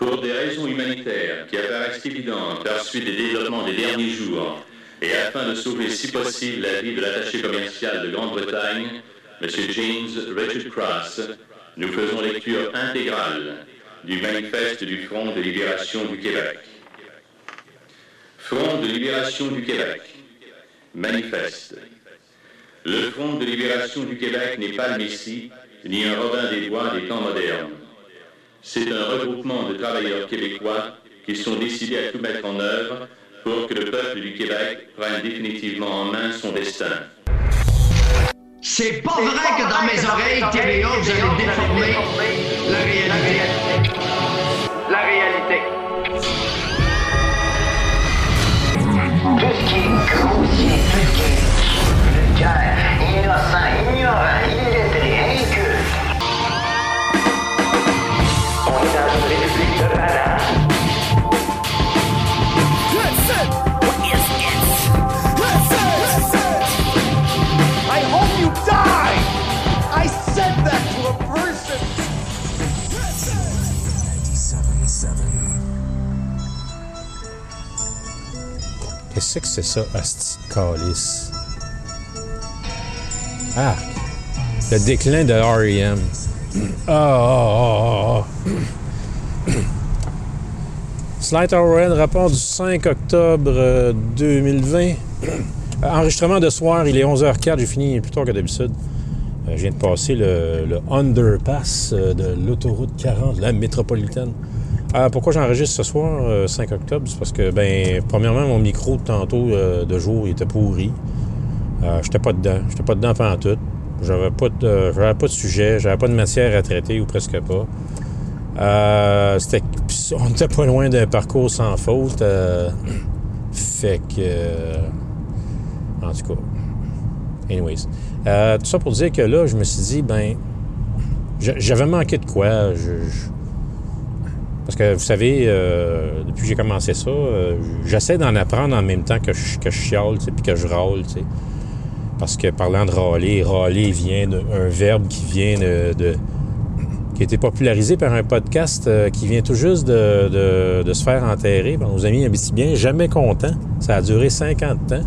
Pour des raisons humanitaires qui apparaissent évidentes par suite des développements des derniers jours, et afin de sauver si possible la vie de l'attaché commercial de Grande-Bretagne, M. James Richard Cross, nous faisons lecture intégrale du manifeste du Front de libération du Québec. Front de libération du Québec. Manifeste. Le Front de libération du Québec n'est pas le Messie, ni un Robin des Bois des temps modernes. C'est un regroupement de travailleurs québécois qui sont décidés à tout mettre en œuvre pour que le peuple du Québec prenne définitivement en main son destin. C'est pas vrai que dans mes oreilles, TVA, vous allez déformer la réalité. La réalité. Tout ce qui est grossier, tout ce qui est vulgaire, innocent, ignorant, Qu'est-ce que c'est ça, calice? Ah! Le déclin de R.E.M. Ah, ah, ah, ah. Slight Red, rapport du 5 octobre euh, 2020. Enregistrement de soir, il est 11h04, j'ai fini plus tard que d'habitude. Euh, je viens de passer le, le underpass euh, de l'autoroute 40, la métropolitaine. Euh, pourquoi j'enregistre ce soir, euh, 5 octobre? C'est parce que, ben, premièrement, mon micro de tantôt euh, de jour il était pourri. Euh, j'étais pas dedans. J'étais pas dedans pendant tout. J'avais pas de, j'avais pas de sujet, j'avais pas de matière à traiter ou presque pas. Euh, c'était, on était pas loin d'un parcours sans faute. euh, fait que. euh, en tout cas. Anyways. Euh, tout ça pour dire que là, je me suis dit, ben. j'a- J'avais manqué de quoi. Je- parce que vous savez, euh, depuis que j'ai commencé ça, euh, j'essaie d'en apprendre en même temps que je, que je chiale, puis que je râle. Parce que parlant de râler, râler vient d'un verbe qui vient de, qui a été popularisé par un podcast euh, qui vient tout juste de, se faire enterrer nos amis bien jamais content. Ça a duré 50 ans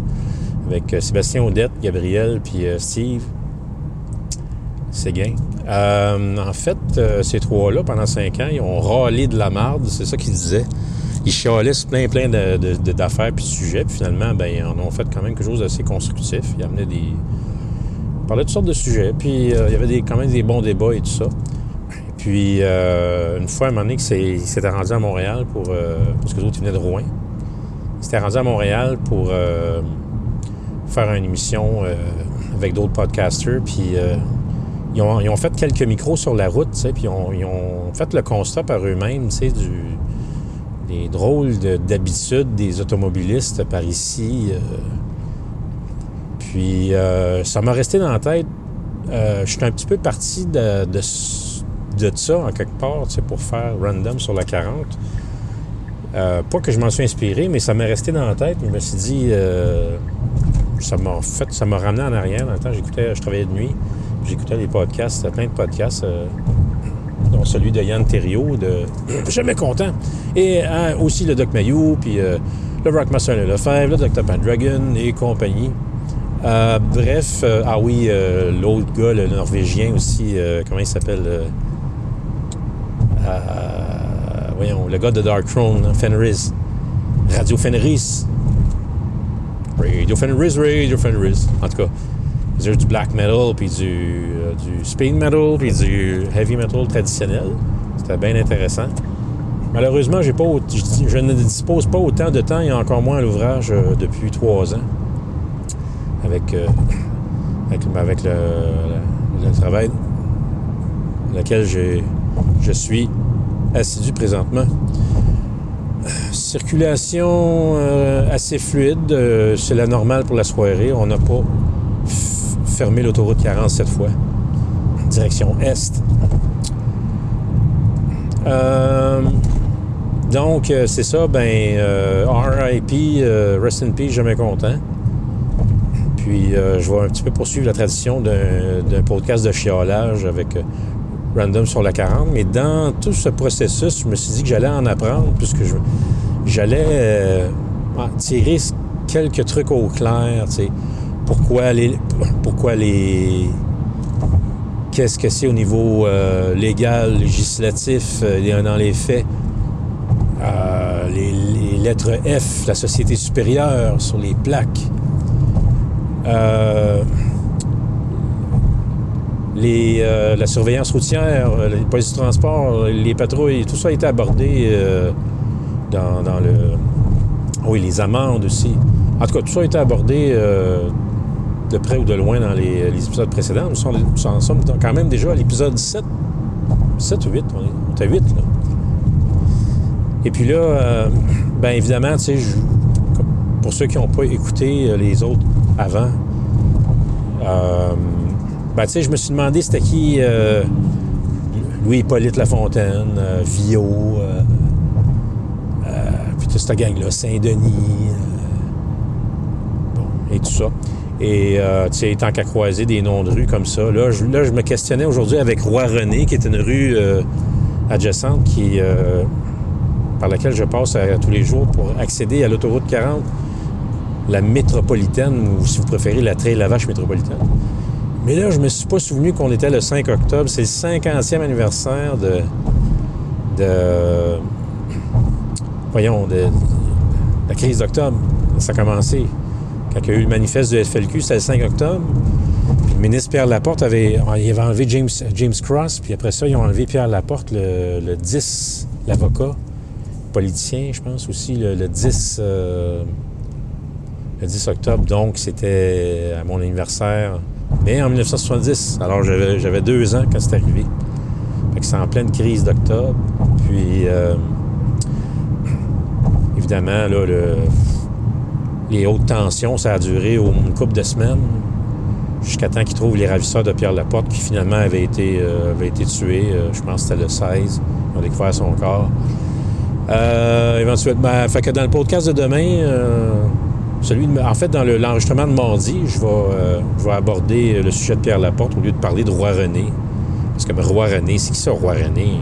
avec Sébastien Audette, Gabriel puis Steve. Séguin. Euh, en fait, euh, ces trois-là, pendant cinq ans, ils ont râlé de la marde, c'est ça qu'ils disaient. Ils chialaient sur plein, plein de- d'affaires puis de sujets. Puis finalement, ben, ils en ont fait quand même quelque chose d'assez constructif. Ils amenaient des... Ils parlaient de toutes sortes de sujets. Puis euh, il y avait des, quand même des bons débats et tout ça. Puis euh, une fois, à un moment donné, que c'est- ils s'étaient rendus à Montréal pour... parce que les autres, venaient de Rouen. Ils s'étaient rendus à Montréal pour faire une émission avec d'autres podcasters. Puis... ils ont, fait quelques micros sur la route, puis ils ont, fait le constat par eux-mêmes, du, des drôles de- d'habitudes des automobilistes par ici. euh. Puis euh, ça m'a resté dans la tête. Euh, je suis un petit peu parti de, ça, en quelque part, pour faire random sur la 40. Euh, pas que je m'en suis inspiré, mais ça m'est resté dans la tête. Je me suis dit, ça m'a fait, ça m'a ramené en arrière. Dans le temps, j'écoutais, je travaillais de nuit. J'écoutais les podcasts, plein de podcasts, euh, dont celui de Yann Thériault, de Jamais content. Et euh, aussi le Doc Mayou, puis euh, le Rockmaster Le Lefebvre, le Dr. Dragon et compagnie. Bref, ah oui, l'autre gars, le Norvégien aussi, comment il s'appelle Voyons, le gars de Dark Throne, hein, Fenris. Radio Fenris. Radio Fenris, Radio Fenris. En tout cas, du black metal, puis du, euh, du speed metal, puis du heavy metal traditionnel. C'était bien intéressant. Malheureusement, je, ne dispose pas autant de temps et encore moins à l'ouvrage euh, depuis trois ans. Avec, euh, avec, avec le, travail dans lequel je suis assidu présentement. Circulation euh, assez fluide, c'est la normale pour la soirée. On n'a pas f- fermé l'autoroute 40 cette fois. Direction Est. Euh, donc, euh, c'est ça, ben, euh, RIP, euh, Rest in Peace, jamais content. Puis, je vais un petit peu poursuivre la tradition d'un podcast de chiolage avec random sur la 40. Mais dans tout ce processus, je me suis dit que j'allais en apprendre puisque j'allais tirer quelques trucs au clair. tu sais. Pourquoi les. Pourquoi les. Qu'est-ce que c'est au niveau euh, légal, législatif, euh, dans les faits? Euh, les, lettres F, la société supérieure sur les plaques. Euh, les, la surveillance routière, les polices de transport, les patrouilles, tout ça a été abordé dans, dans le... Oui, les amendes aussi. En tout cas, tout ça a été abordé de près ou de loin dans les, les épisodes précédents. Nous sommes, nous en sommes quand même déjà à l'épisode 7. 7 ou 8, on est, à 8, là. Et puis là, euh, ben évidemment, tu sais, pour ceux qui n'ont pas écouté euh, les autres avant, euh, ben tu sais, je me suis demandé c'était qui euh, Louis-Hippolyte Lafontaine, euh, Vio, euh, euh, puis toute cette gang-là, Saint-Denis, euh, et tout ça. Et, euh, tu sais, tant qu'à croiser des noms de rues comme ça, là, je, là, je me questionnais aujourd'hui avec Roi-René, qui est une rue euh, adjacente qui... euh, par laquelle je passe tous les jours pour accéder à l'autoroute 40, la métropolitaine, ou si vous préférez, la Trail Lavache métropolitaine. Mais là, je me suis pas souvenu qu'on était le 5 octobre. C'est le 50e anniversaire de. de. Voyons, de la crise d'octobre. Ça a commencé. Quand il y a eu le manifeste de FLQ, c'était le 5 octobre. Puis le ministre Pierre Laporte avait, il avait enlevé James, James Cross, puis après ça, ils ont enlevé Pierre Laporte le, le 10, l'avocat politicien, je pense aussi, le, le 10, euh, le 10 octobre. Donc, c'était à mon anniversaire, mais en 1970. Alors, j'avais, j'avais deux ans quand c'est arrivé. Fait que c'est en pleine crise d'octobre. Puis, euh, évidemment, là, le- les hautes tensions, ça a duré une couple de semaines jusqu'à temps qu'ils trouvent les ravisseurs de Pierre Laporte qui finalement avaient été, euh, avaient été tués. Euh, je pense que c'était le 16. Ils ont découvert son corps. Euh, éventuellement, fait que dans le podcast de demain, celui en fait, dans le- l'enregistrement de mardi, je vais, je vais aborder le sujet de Pierre Laporte au lieu de parler de Roi René. Parce que ben, Roi René, c'est qui ça, Roi René?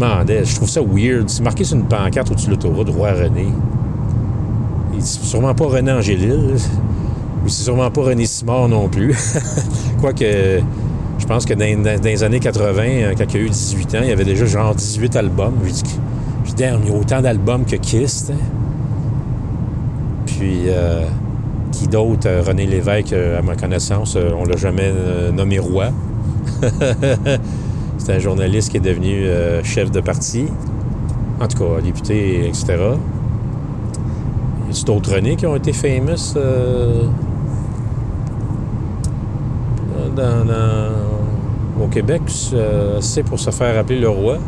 Je je trouve ça weird. C'est marqué sur une pancarte au-dessus de l'autoroute, Roi René. C'est sûrement pas René Angélil. Mais c'est sûrement pas René Simard non plus. Quoique, je pense que dans, les années 80, euh, quand il a eu 18 ans, il y avait déjà genre 18 albums. J'ai dit, Damn, il y a autant d'albums que Kiss. sais. Puis, euh, qui d'autre? Euh, René Lévesque, à ma connaissance, on l'a jamais nommé roi. C'est un journaliste qui est devenu chef de parti. En tout cas, député, etc. A d'autres René qui ont été famous euh, dans- dans- au Québec? euh, C'est pour se faire appeler le roi?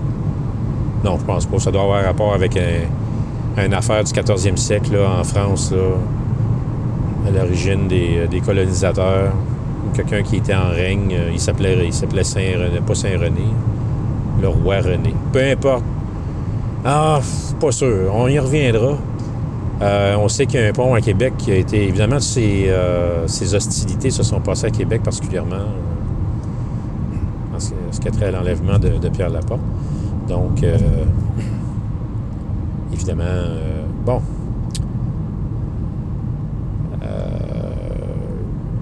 Non, je pense pas. Ça doit avoir rapport avec un, une affaire du 14e siècle en France, là, à l'origine des, des colonisateurs. Quelqu'un qui était en règne, euh, il s'appelait il s'appelait Saint-René, pas Saint-René, le roi René. Peu importe. Ah, pas sûr. On y reviendra. Euh, on sait qu'il y a un pont à Québec qui a été. Évidemment, ces, euh, hostilités se sont passées à Québec particulièrement euh, en ce, qui a trait à l'enlèvement de, Pierre Laporte. Donc, évidemment, bon.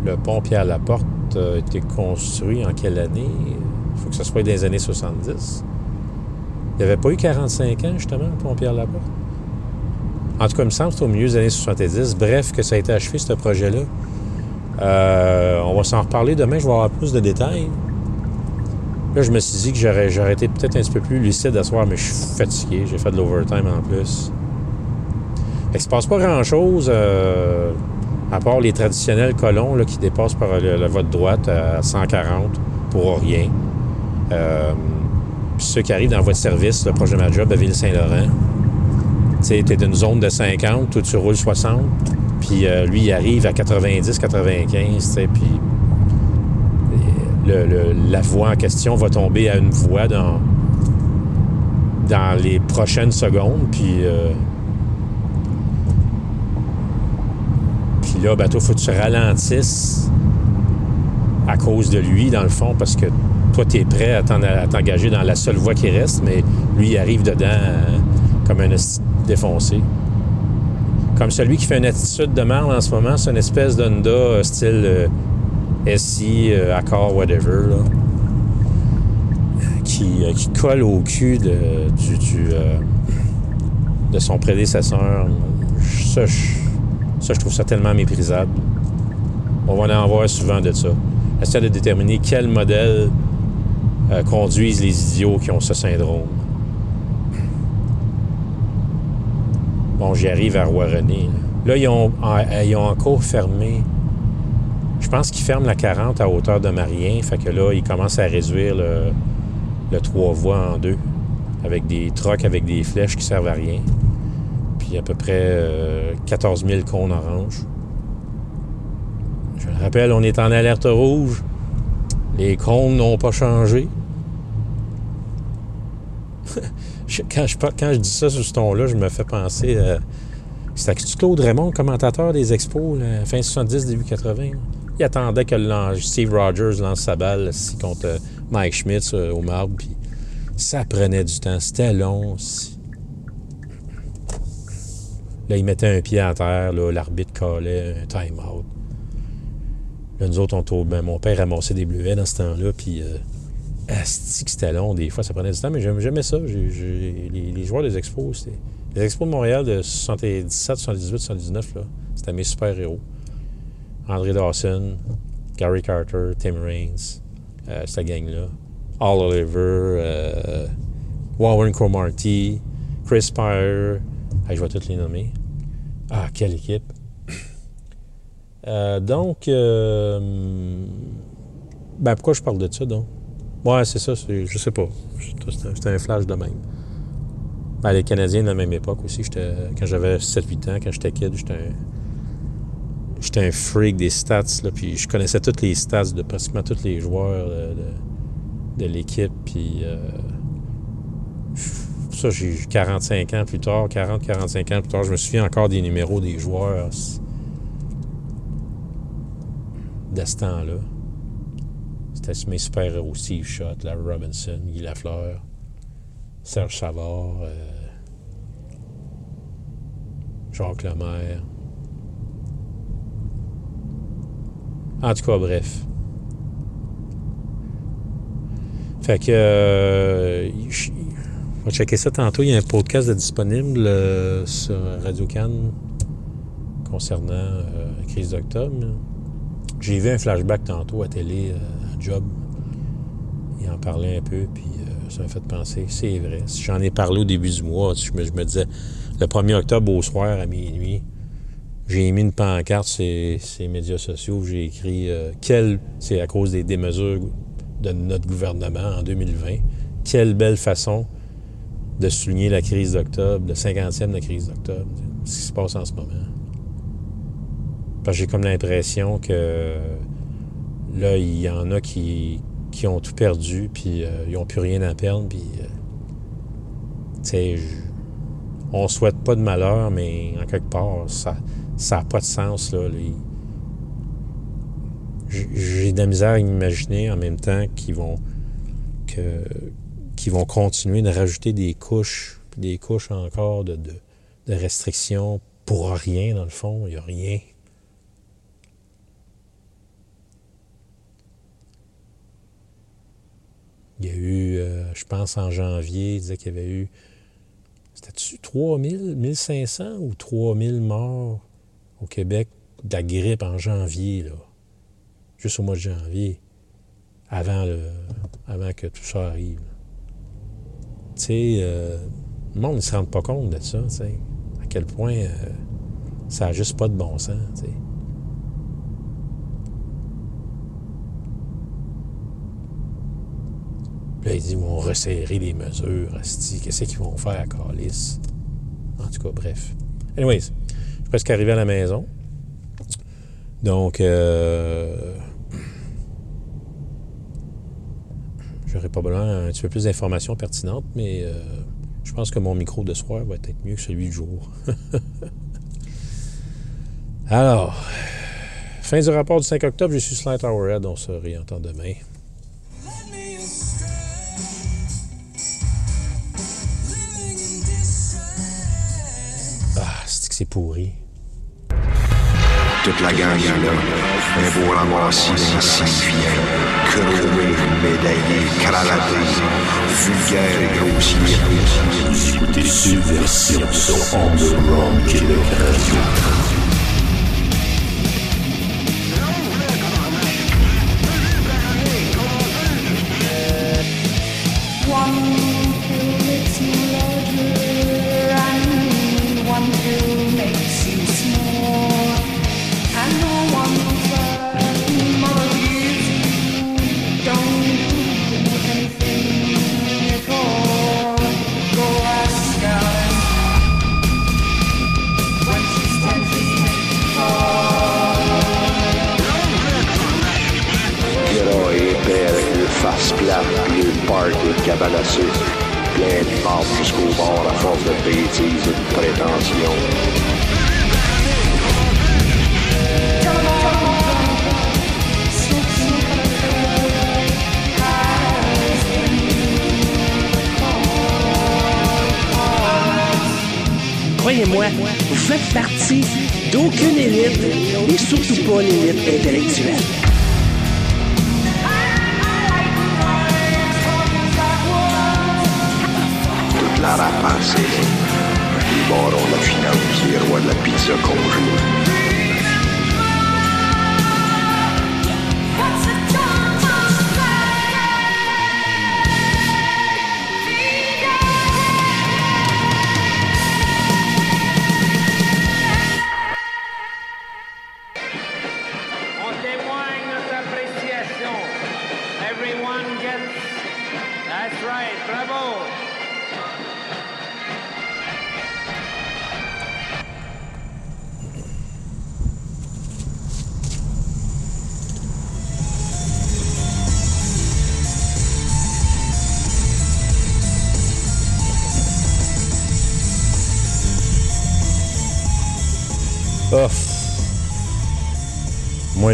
Le pont Pierre Laporte a été construit en quelle année? Il faut que ce soit les années 70. Il n'y avait pas eu 45 ans, justement, le pont Pierre Laporte? En tout cas, il me semble que c'était au milieu des années 70. Bref, que ça a été achevé, ce projet-là. Euh, on va s'en reparler demain, je vais avoir plus de détails. Là, je me suis dit que j'aurais, été peut-être un petit peu plus lucide à soir, mais je suis fatigué. J'ai fait de l'overtime en plus. Fait que se passe pas grand-chose, euh, à part les traditionnels colons qui dépassent par le- la voie de droite à 140 pour rien. Euh, puis ceux qui arrivent dans votre service, le proche de ma job à Ville-Saint-Laurent, tu t'es d'une zone de 50, toi tu roules 60, puis euh, lui il arrive à 90, 95, tu puis le- le- la voie en question va tomber à une voie dans, dans les prochaines secondes, puis euh, là, ben toi, faut que tu ralentisses à cause de lui, dans le fond, parce que toi, tu es prêt à t'engager dans la seule voie qui reste, mais lui, il arrive dedans euh, comme un défoncé. Comme celui qui fait une attitude de merde en ce moment, c'est une espèce d'Honda style euh, SI, Accord, whatever, là, qui, qui, colle au cul de, de son prédécesseur. Ça je, trouve ça tellement méprisable. On va en voir souvent de ça. Essayer de déterminer quel modèle euh, conduisent les idiots qui ont ce syndrome. Bon, j'y arrive à Roi-René. Là, ils ont, euh, encore fermé. Je pense qu'ils ferment la 40 à hauteur de Marien. Fait que là, ils commencent à réduire le, le trois voies en deux avec des trocs avec des flèches qui servent à rien. Puis à peu près 14 000 cônes orange. Je le rappelle, on est en alerte rouge. Les cônes n'ont pas changé. quand, je, dis ça sur ce ton-là, je me fais penser à. C'était Claude Raymond, commentateur des expos, fin 70, début 80. Il attendait que Steve Rogers lance sa balle contre Mike Schmitz euh, au marbre. Puis ça prenait du temps. C'était long. Là, il mettait un pied à terre. L'arbitre collait un time-out. Là, nous autres, on ben, mon père ramassait des bleuets dans ce temps-là. Puis, euh, asti que c'était long. Des fois, ça prenait du temps. Mais j'aimais ça. les, joueurs des expos, c'était... Les expos de Montréal de 77, 78, 79, là, c'était mes super-héros. André Dawson, Gary Carter, Tim Raines, euh, cette gang-là. Oliver, euh, Warren Cromarty, Chris Spire. je vais toutes les nommer. Ah, quelle équipe! Euh, donc, euh, ben pourquoi je parle de ça, donc? Ouais, c'est ça, je sais pas. C'était un flash de même. Ben, les Canadiens de la même époque aussi. Quand j'avais 7-8 ans, quand j'étais kid, j'étais un, j'étais un freak des stats. Là, puis je connaissais toutes les stats de pratiquement tous les joueurs de, de l'équipe. Puis euh, ça, j'ai 45 ans plus tard, 40-45 ans plus tard, je me souviens encore des numéros des joueurs de ce temps-là. C'était mes super-héros, Steve Schott, Larry Robinson, Guy Lafleur, Serge Savard, euh, Jacques Lemaire. En tout cas, bref. Fait que. Euh, on va checker ça tantôt. Il y a un podcast disponible euh, sur Radio Cannes concernant euh, la crise d'octobre. J'ai vu un flashback tantôt à télé, à Job. Il en parlait un peu, puis ça m'a fait penser. C'est vrai. Si j'en ai parlé au début du mois, je me, disais, le 1er octobre au soir à minuit, j'ai mis une pancarte sur ces médias sociaux. J'ai écrit quel, c'est à cause des démesures de notre gouvernement en 2020. Quelle belle façon de souligner la crise d'octobre, le 50e de la crise d'octobre, ce qui se passe en ce moment. Parce que j'ai comme l'impression que là, il y en a qui, qui ont tout perdu, puis euh, ils n'ont plus rien à perdre, puis, euh, tu sais, on souhaite pas de malheur, mais en quelque part, ça n'a pas de sens, là. J'ai de la misère à imaginer en même temps qu'ils vont, vont continuer de rajouter des couches, des couches encore de, de, restrictions pour rien, dans le fond. Il n'y a rien. Il y a eu, euh, je pense en janvier, il disait qu'il y avait eu, c'était-tu 3000, 1500 ou 3000 morts au Québec de la grippe en janvier, là? Juste au mois de janvier, avant, le, avant que tout ça arrive. Tu sais, euh, le monde ne se rend pas compte de ça, à quel point euh, ça n'a juste pas de bon sens. Là, ils disent, vont resserrer les mesures, qu'est-ce qu'ils vont faire à Calis? En tout cas, bref. Anyways, je suis presque arrivé à la maison. Donc, euh, J'aurai probablement un petit peu plus d'informations pertinentes, mais euh, je pense que mon micro de soir va être mieux que celui du jour. Alors, fin du rapport du 5 octobre, je suis Slight Hourhead. On se réentend demain. Que c'est pourri. Toute la gang est là. Un beau ramassis insignifiant. Chromé, médaillé, cravaté. Vulgaire et grossier. Vous écoutez Subversion sur Underground Québec Radio.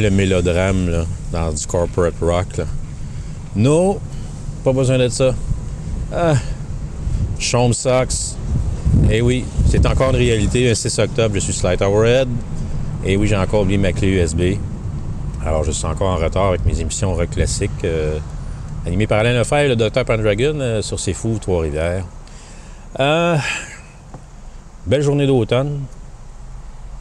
Le mélodrame, là, dans du corporate rock, là. Non, pas besoin de ça. Ah, Chaume Sox. Eh oui, c'est encore une réalité. Le 6 octobre, je suis Slight Hourhead. Et oui, j'ai encore oublié ma clé USB. Alors, je suis encore en retard avec mes émissions rock classiques. euh, animées par Alain Lefebvre, le Dr. Pendragon, euh, sur ses fous Trois-Rivières. Euh, belle journée d'automne.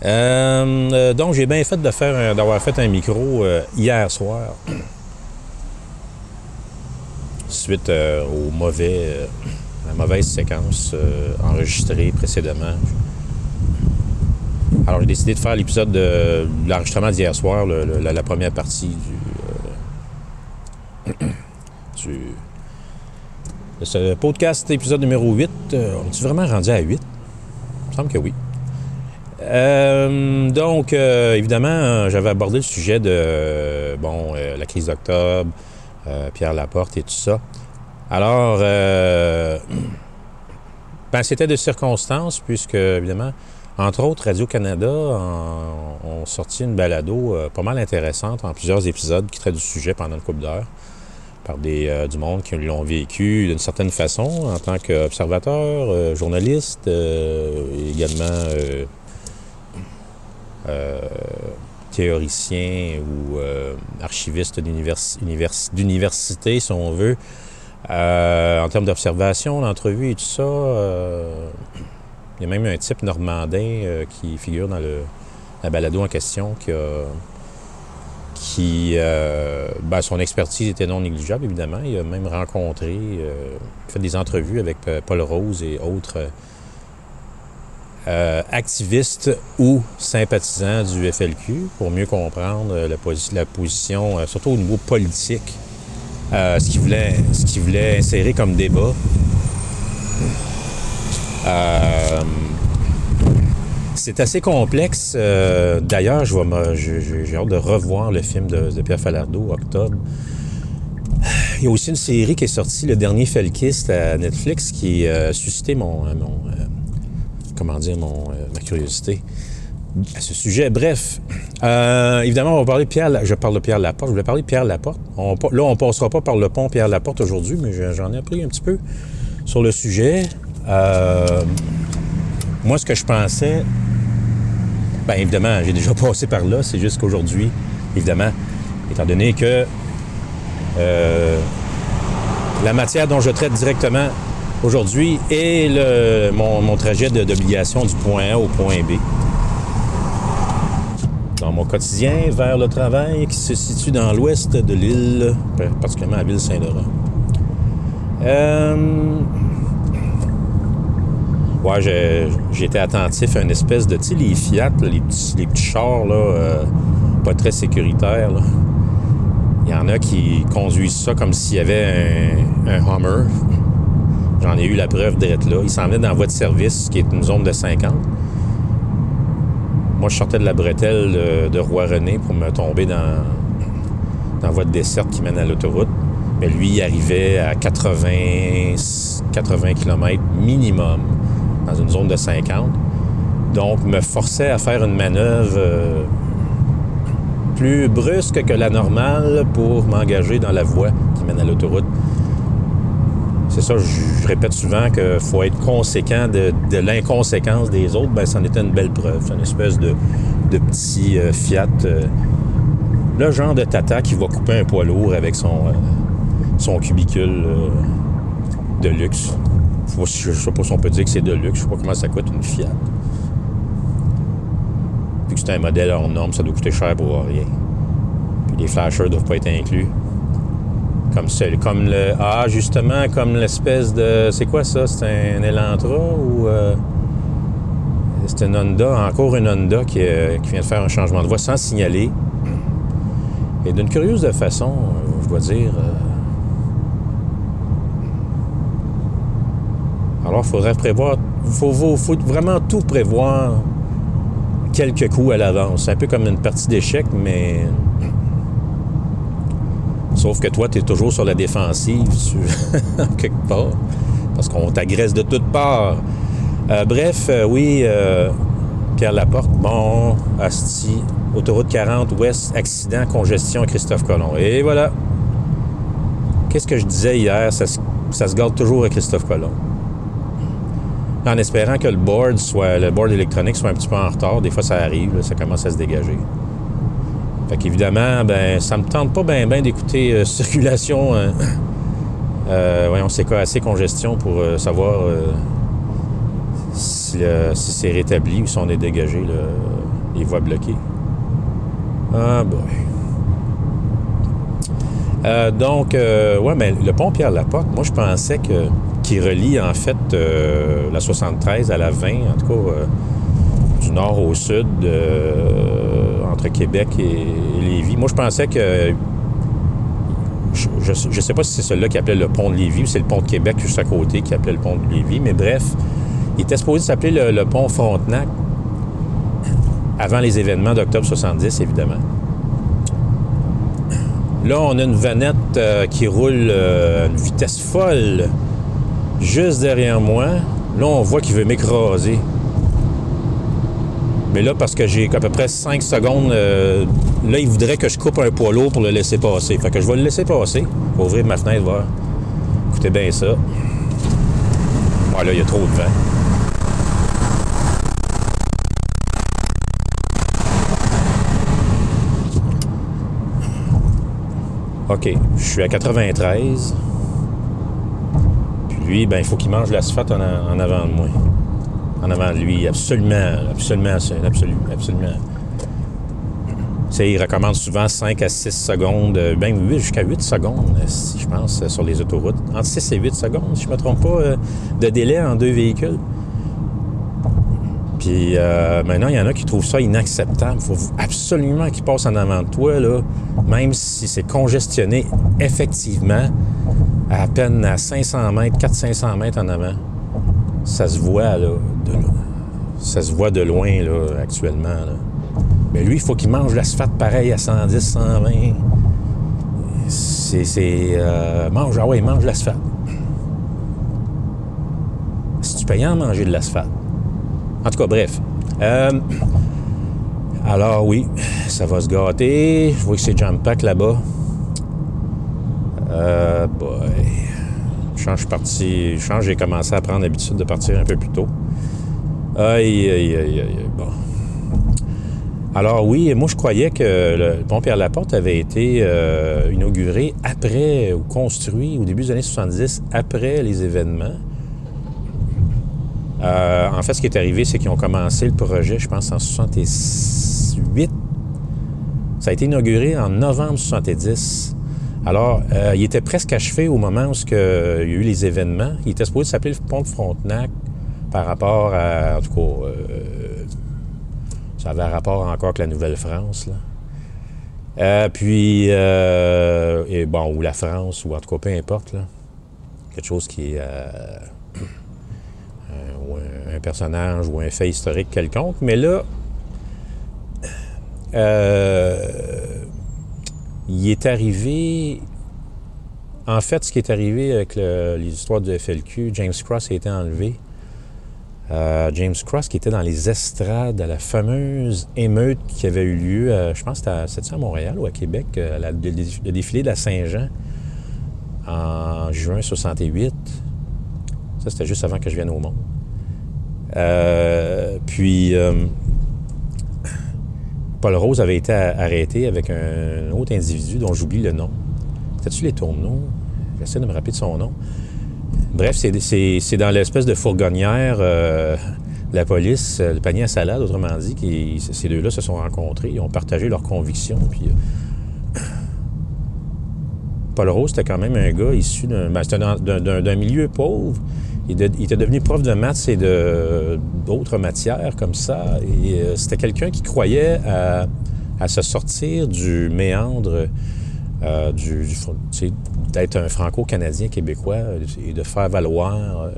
Euh, donc, j'ai bien fait d'avoir fait un micro euh, hier soir. Suite euh, au mauvais, euh, la mauvaise séquence enregistrée précédemment. Alors, j'ai décidé de faire l'épisode de, l'enregistrement d'hier soir, la, première partie du, podcast, épisode numéro 8. Euh, on est vraiment rendu à 8? Il me semble que oui. Euh, donc, euh, évidemment, euh, j'avais abordé le sujet de bon, la crise d'octobre, Pierre Laporte et tout ça. Alors, ben, c'était de circonstances, puisque, évidemment, entre autres, Radio-Canada ont sorti une balado pas mal intéressante en plusieurs épisodes qui traite du sujet pendant une couple d'heures par des, du monde qui l'ont vécu d'une certaine façon en tant qu'observateur, journaliste, également euh, théoricien ou euh, archiviste d'univers- univers- d'université, si on veut. Euh, en termes d'observation, d'entrevue et tout ça, il y a même un type normandin qui figure dans le, la balado en question qui a qui, ben, son expertise était non négligeable, évidemment. Il a même rencontré, fait des entrevues avec Paul Rose et autres euh, activistes ou sympathisants du FLQ pour mieux comprendre euh, la, posi- la position, euh, surtout au niveau politique, euh, ce qu'il voulait, ce qu'il voulait insérer comme débat. C'est assez complexe. D'ailleurs, j'ai hâte de revoir le film de, Pierre Falardeau, Octobre. Il y a aussi une série qui est sortie, Le Dernier Felkiste, à Netflix, qui a suscité mon, comment dire, mon, euh, ma curiosité à ce sujet. Bref, euh, évidemment, on va parler de Pierre, je parle de Pierre Laporte, je voulais parler de Pierre Laporte. Là, on passera pas par le pont Pierre Laporte aujourd'hui, mais je- j'en ai appris un petit peu sur le sujet. Euh, moi, ce que je pensais Bien, évidemment, j'ai déjà passé par là. C'est juste qu'aujourd'hui, évidemment, étant donné que euh, la matière dont je traite directement aujourd'hui est le, mon, trajet d'obligation du point A au point B. Dans mon quotidien vers le travail qui se situe dans l'ouest de l'île, particulièrement à Ville-Saint-Laurent. Euh, Ouais, été attentif à une espèce de, tu sais, les Fiat, les, petits, chars, là, euh, pas très sécuritaires. Il y en a qui conduisent ça comme s'il y avait un, un Hummer. J'en ai eu la preuve d'être là. Ils s'en venaient dans la voie de service, qui est une zone de 50. Moi, je sortais de la bretelle de, de Roi-René pour me tomber dans, dans la voie de desserte qui mène à l'autoroute. Mais lui, il arrivait à 80, 80 km minimum dans une zone de 50. Donc, me forçait à faire une manœuvre euh, plus brusque que la normale pour m'engager dans la voie qui mène à l'autoroute. C'est ça, je, répète souvent qu'il faut être conséquent de, l'inconséquence des autres. Ben, c'en était une belle preuve. C'est une espèce de, petit euh, Fiat. euh, le genre de tata qui va couper un poids lourd avec son, euh, son cubicule de luxe. Je ne sais pas si on peut dire que c'est de luxe. Je sais pas comment ça coûte une Fiat. Vu que c'est un modèle hors norme, ça doit coûter cher pour rien. Puis les flashers ne doivent pas être inclus. Comme, celle- comme le. Ah, justement, comme l'espèce de. C'est quoi ça? C'est un Elantra ou. euh, c'est une Honda, encore une Honda qui, euh, qui vient de faire un changement de voie sans signaler. Et d'une curieuse façon, euh, je dois dire. euh, Alors, il faudrait prévoir. Il faut, faut- vraiment tout prévoir quelques coups à l'avance. C'est un peu comme une partie d'échecs, mais. Sauf que toi, tu es toujours sur la défensive, quelque part, parce qu'on t'agresse de toutes parts. Euh, bref, euh, oui, euh, Pierre Laporte, bon, Asti, autoroute 40 ouest, accident, congestion, Christophe Colomb. Et voilà. Qu'est-ce que je disais hier? Ça, se- ça se garde toujours à Christophe Colomb. En espérant que le board soit, le board électronique soit un petit peu en retard. Des fois, ça arrive, ça commence à se dégager. Fait qu'évidemment, ben, ça me tente pas bien ben, d'écouter euh, circulation, euh, euh, voyons, c'est quoi, assez congestion pour euh, savoir si, c'est rétabli ou si on est dégagé, le- les voies bloquées. Ah, boy. Donc, ouais, mais le pont Pierre-Laporte, moi, je pensais que qu'il relie, en fait, la 73 à la 20, en tout cas, du nord au sud, entre Québec et, Lévis. Moi, je pensais que... Je ne sais pas si c'est celui-là qui appelait le pont de Lévis ou c'est le pont de Québec juste à côté qui appelait le pont de Lévis, mais bref, il était supposé s'appeler le, pont Frontenac avant les événements d'octobre 70, évidemment. Là, on a une vanette euh, qui roule euh, à une vitesse folle juste derrière moi. Là, on voit qu'il veut m'écraser. Mais là, parce que j'ai à peu près 5 secondes, euh, là, il voudrait que je coupe un poids lourd pour le laisser passer. Fait que je vais le laisser passer. Je ouvrir ma fenêtre, voir. Écoutez bien ça. Ah, là, il y a trop de vent. OK, je suis à 93. Puis lui, ben, il faut qu'il mange l'asphalte en, en avant de moi. En avant de lui, absolument, absolument, c'est absolu, absolument. Tu sais, il recommande souvent 5 à 6 secondes, euh, ben 8 jusqu'à 8 secondes, si je pense, euh, sur les autoroutes. Entre 6 et 8 secondes, si je ne me trompe pas, euh, de délai en deux véhicules. Puis maintenant, il y en a qui trouvent ça inacceptable. Il faut absolument qu'ils passent en avant de toi, même si c'est congestionné effectivement à peine à 500 mètres, 400-500 mètres en avant. Ça se voit, là, de, ça se voit de loin, là, actuellement. Mais lui, il faut qu'il mange l'asphalte pareil à 110, 120. C'est... euh, mange, ah ouais, mange l'asphalte. Si tu payes en manger de l'asphalte? En tout cas, bref. Euh, alors oui, ça va se gâter. Je vois que c'est jam pack là-bas. Euh, boy. Je suis parti. J'ai commencé à prendre l'habitude de partir un peu plus tôt. Aïe, aïe, aïe, aïe. Bon. Alors oui, moi je croyais que le pont Pierre-Laporte avait été euh, inauguré après ou construit au début des années 70, après les événements. Euh, en fait, ce qui est arrivé, c'est qu'ils ont commencé le projet, je pense, en 68. Ça a été inauguré en novembre 70. Alors, euh, il était presque achevé au moment où il y a eu les événements. Il était supposé s'appeler le pont de Frontenac par rapport à, en tout cas, euh, ça avait un rapport encore avec la Nouvelle-France. là. Euh, puis, euh, bon, ou la France, ou en tout cas, peu importe, là. Quelque chose qui est un, personnage ou un fait historique quelconque. Mais là, il est arrivé. En fait, ce qui est arrivé avec le- les histoires du FLQ, James Cross a été enlevé. Euh, James Cross qui était dans les estrades à la fameuse émeute qui avait eu lieu, euh, je pense que c'était à, Montréal ou à Québec, euh, le, le défilé de la Saint-Jean en juin 68. Ça, c'était juste avant que je vienne au monde. Puis, Paul Rose avait été arrêté avec un autre individu dont j'oublie le nom. C'était-tu les tourneaux? J'essaie de me rappeler de son nom. Bref, c'est- dans l'espèce de fourgonnière euh, la police, euh, le panier à salade, autrement dit, qui, ces deux-là se sont rencontrés, ils ont partagé leurs convictions. Puis, euh, Paul Rose, c'était quand même un gars issu d'un ben, milieu pauvre. Il, était devenu prof de maths et d'autres matières comme ça. Euh, c'était quelqu'un qui croyait à, se sortir du méandre euh, du, d'être un franco-canadien québécois et de faire valoir euh,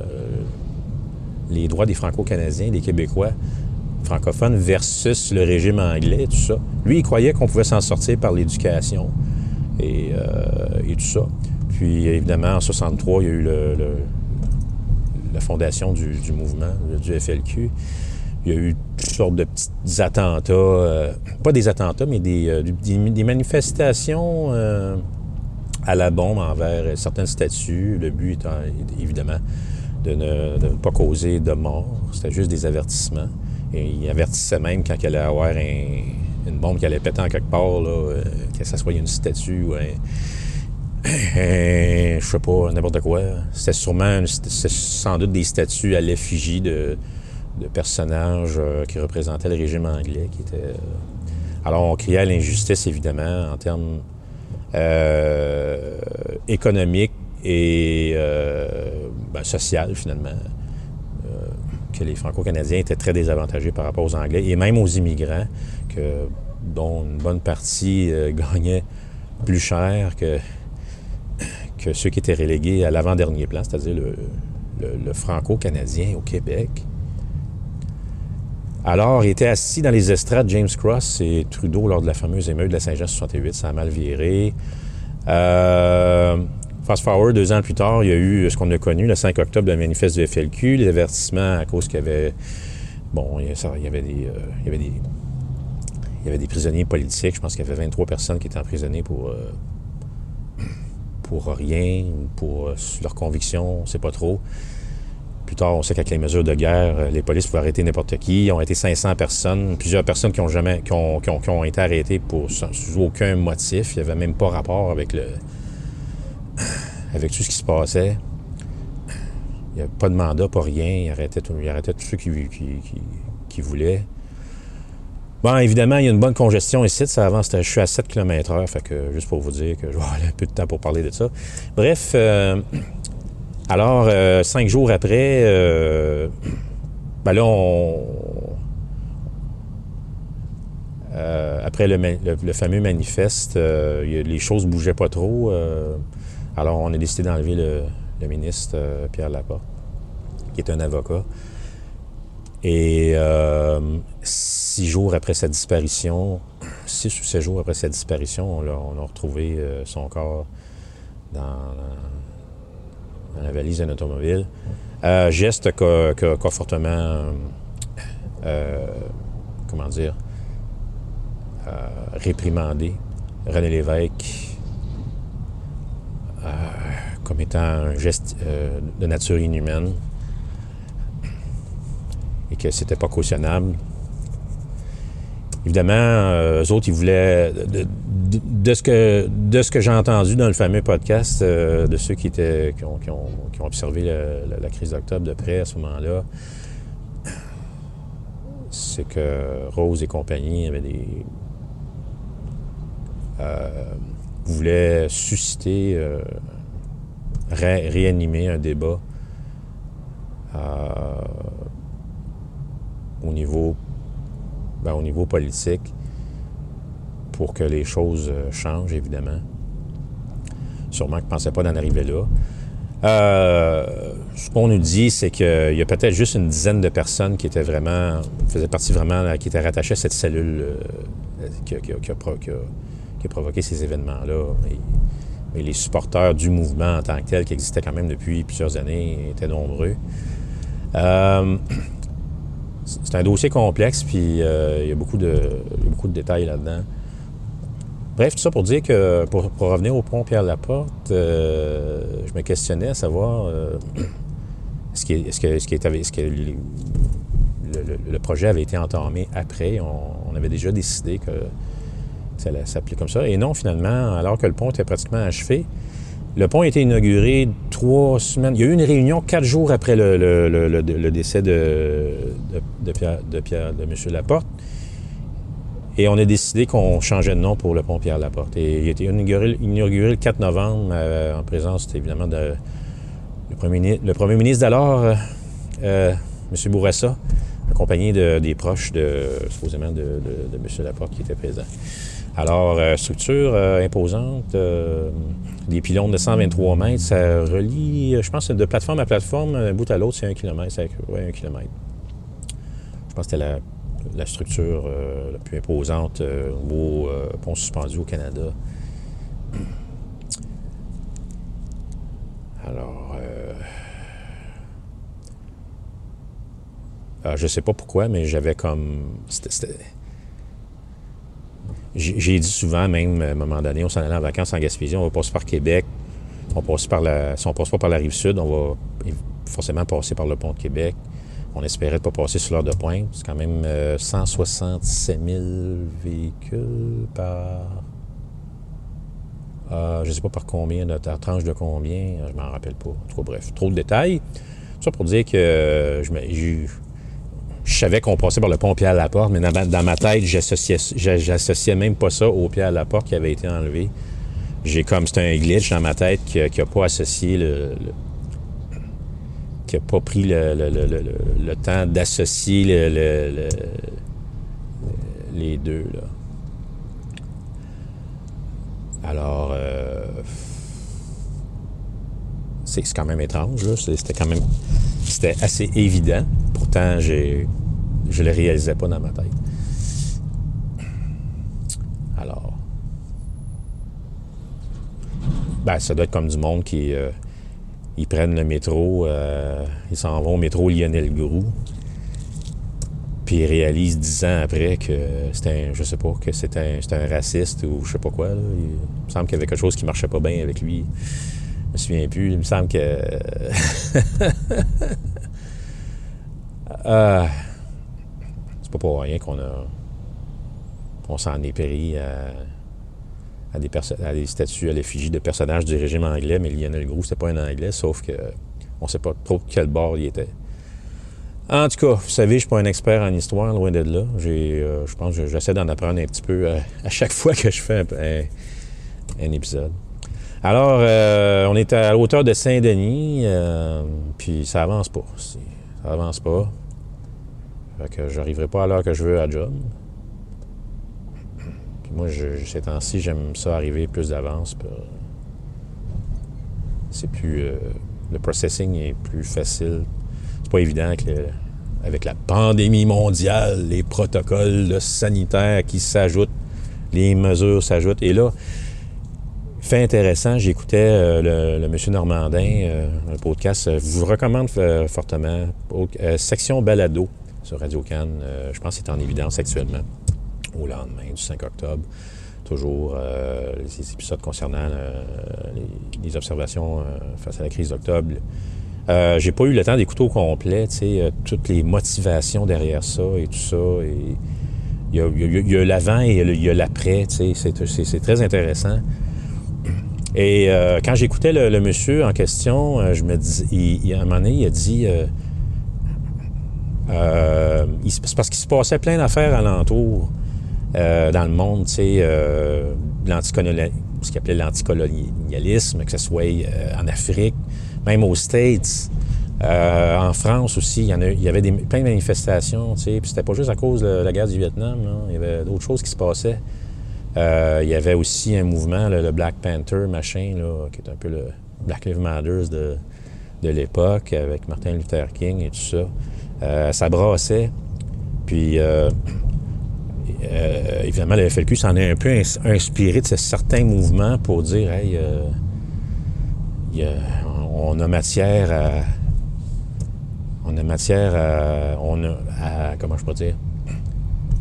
les droits des franco-canadiens, des Québécois francophones versus le régime anglais, tout ça. Lui, il croyait qu'on pouvait s'en sortir par l'éducation et, tout ça. Puis, évidemment, en 63, il y a eu le- fondation du, mouvement, du FLQ. Il y a eu toutes sortes de petits attentats, euh, pas des attentats, mais des, euh, manifestations euh, à la bombe envers certaines statues. Le but étant évidemment de ne, pas causer de mort. C'était juste des avertissements. Et il avertissait même quand il allait avoir un- une bombe qui allait péter en quelque part, là, que ça soit une statue ou un- je sais pas, n'importe quoi. C'était sûrement, c'était sans doute des statues à l'effigie de, personnages euh, qui représentaient le régime anglais. Euh, Alors, on criait à l'injustice, évidemment, en termes euh, économiques et euh, ben, finalement. Que les Franco-Canadiens étaient très désavantagés par rapport aux Anglais et même aux immigrants, que, dont une bonne partie euh, gagnait plus cher que, ceux qui étaient relégués à l'avant-dernier plan, c'est-à-dire le, franco-canadien au Québec. Alors, était assis dans les estrades James Cross et Trudeau lors de la fameuse émeute de la Saint-Jean 68. Ça a mal viré. Euh, fast forward, deux ans plus tard, il y a eu ce qu'on a connu, le 5 octobre, le manifeste du FLQ, les avertissements à cause qu'il y avait... Bon, il y avait des... euh, il y avait des il y avait des prisonniers politiques. Je pense qu'il y avait 23 personnes qui étaient emprisonnées pour, euh, pour rien, ou pour euh, leurs convictions, on ne sait pas trop. Plus tard, on sait qu'avec les mesures de guerre, euh, les polices pouvaient arrêter n'importe qui. Ils ont été 500 personnes, plusieurs personnes qui ont jamais, qui ont, qui ont- qui ont été arrêtées pour sous aucun motif. Il n'y avait même pas rapport avec le, avec tout ce qui se passait. Il n'y avait pas de mandat, pas rien. Il arrêtait, tout- il arrêtait tous ceux qui, qui- qui voulaient. Bon, évidemment, il y a une bonne congestion ici. Ça avance, je suis à 7 km heure, fait que juste pour vous dire que je vais avoir un peu de temps pour parler de ça. Bref, euh, alors, euh, cinq jours après, euh, ben là, on... après le, fameux manifeste, les choses bougeaient pas trop. alors, on a décidé d'enlever le, le ministre Pierre Laporte, qui est un avocat. Et euh, six jours après sa disparition, six ou sept jours après sa disparition, on, a retrouvé euh, son corps dans, la valise d'un automobile. Euh, geste qu'a fortement, comment dire, réprimandé René Lévesque comme étant un geste de nature inhumaine et que c'était pas cautionnable. évidemment, euh, eux autres, ils voulaient, de, de- ce que, que j'ai entendu dans le fameux podcast, euh, de ceux qui, étaient, qui, ont, qui ont- observé la, crise d'octobre de près à ce moment-là, c'est que Rose et compagnie avaient des. euh, voulaient susciter, euh, ré- réanimer un débat au niveau ben, au niveau politique pour que les choses euh, changent, évidemment. Sûrement qu'ils ne pensaient pas d'en arriver là. Euh, ce qu'on nous dit, c'est qu'il y a peut-être juste une dizaine de personnes qui étaient vraiment, faisaient partie vraiment, là, qui étaient rattachées à cette cellule euh, qui, a, qui a- qui a provoqué ces événements-là. Mais les supporters du mouvement en tant que tel, qui existait quand même depuis plusieurs années, étaient nombreux. Euh, c'est un dossier complexe, puis euh, il y a beaucoup de, il y a beaucoup de détails là-dedans. Bref, tout ça pour dire que, pour, revenir au pont Pierre-Laporte, euh, je me questionnais à savoir euh, est-ce que, est-ce qu'il était- est-ce que le, projet avait été entamé après? On, on avait déjà décidé que ça allait s'appeler comme ça. Et non, finalement, alors que le pont était pratiquement achevé, le pont a été inauguré trois semaines. Il y a eu une réunion quatre jours après le, décès de, Pierre, de M. Laporte. Et on a décidé qu'on changeait de nom pour le pont Pierre-Laporte. Et il a été inauguré, le 4 novembre euh, en présence, évidemment, de le premier, ministre d'alors, euh, euh, M. Bourassa, accompagné de- des proches, de, supposément, de- de M. Laporte qui était présent. Alors, euh, structure euh, imposante, euh, des pylônes de 123 mètres, ça relie, je pense, de plateforme à plateforme, d'un bout à l'autre, c'est un kilomètre, c'est un kilomètre. Je pense que c'était la, la structure la plus imposante au pont suspendu au Canada. Alors, euh, ah, je sais pas pourquoi, mais j'avais comme. J'ai j'ai dit souvent, même à un moment donné, on s'en allait en vacances en Gaspésie, on va passer par Québec. On passe par la, si on passe pas par la rive sud, on va forcément passer par le pont de Québec. On espérait ne pas passer sur l'heure de pointe. C'est quand même euh, 167 000 véhicules par. Euh, je ne sais pas par combien, de tranche de combien, je m'en rappelle pas. En tout cas, bref, trop de détails. Ça pour dire que euh, je, je savais qu'on passait par le pont Pierre à la porte, mais dans, ma- tête, j'associais, j'a- j'associais même pas ça au Pierre à la porte qui avait été enlevé. J'ai comme c'était un glitch dans ma tête qui n'a pas associé le, qui n'a pas pris le, le- temps d'associer le- le- le- les deux. Là. Alors, euh, c'est c'est quand même étrange. C'est- C'était quand même c'était assez évident. Pourtant, j'ai, je le réalisais pas dans ma tête. Alors, ben, ça doit être comme du monde qui euh, ils prennent le métro, euh, ils s'en vont au métro Lionel Groux, puis ils réalisent dix ans après que c'était un, je sais pas, que c'était un, un raciste ou je sais pas quoi. là. Il, me semble qu'il y avait quelque chose qui marchait pas bien avec lui. Je me souviens plus. Il me semble que. Ah, c'est pas pour rien qu'on a. s'en est pris à, des, à des statues à l'effigie de personnages du régime anglais, mais Lionel Groux, c'était pas un anglais, sauf que on sait pas trop quel bord il était. En tout cas, vous savez, je suis pas un expert en histoire, loin de là. Euh, je pense que j'essaie d'en apprendre un petit peu à chaque fois que je fais un, épisode. Alors, euh, on est à l'auteur de Saint-Denis, euh, puis ça avance pas. Ça avance pas. Fait que j'arriverai pas à l'heure que je veux à job. Moi, ces temps-ci, j'aime ça arriver plus d'avance. euh, C'est plus... euh, le processing est plus facile. C'est pas évident que avec la pandémie mondiale, les protocoles sanitaires qui s'ajoutent, les mesures s'ajoutent. Et là, fait intéressant, j'écoutais euh, le, monsieur Normandin, euh, un podcast, je vous recommande fortement, section balado sur Radio Cannes, euh, je pense que c'est en évidence actuellement, au lendemain du 5 octobre. Toujours euh, les épisodes concernant euh, les, observations face à la crise d'octobre. J'ai pas eu le temps d'écouter au complet, toutes les motivations derrière ça et tout ça. Il y a, l'avant et il y l'après, c'est, très intéressant. Et quand j'écoutais le, monsieur en question, je me dis, il, à un moment donné, il a dit, euh, c'est parce qu'il se passait plein d'affaires alentour euh, dans le monde, tu sais, euh, ce qu'il appelait l'anticolonialisme, que ce soit euh, en Afrique, même aux States, en France aussi, il y, en a- il y avait plein de manifestations, tu sais, puis c'était pas juste à cause de la guerre du Vietnam, il y avait d'autres choses qui se passaient. Il y avait aussi un mouvement, le Black Panther, machin, là, qui est un peu le Black Lives Matter de, de l'époque, avec Martin Luther King et tout ça. Euh, ça brassait. Puis, euh, euh, évidemment, le FLQ s'en est un peu ins- inspiré de ce certains mouvements pour dire, hey, euh, on a matière à. On a matière à. Comment je peux dire?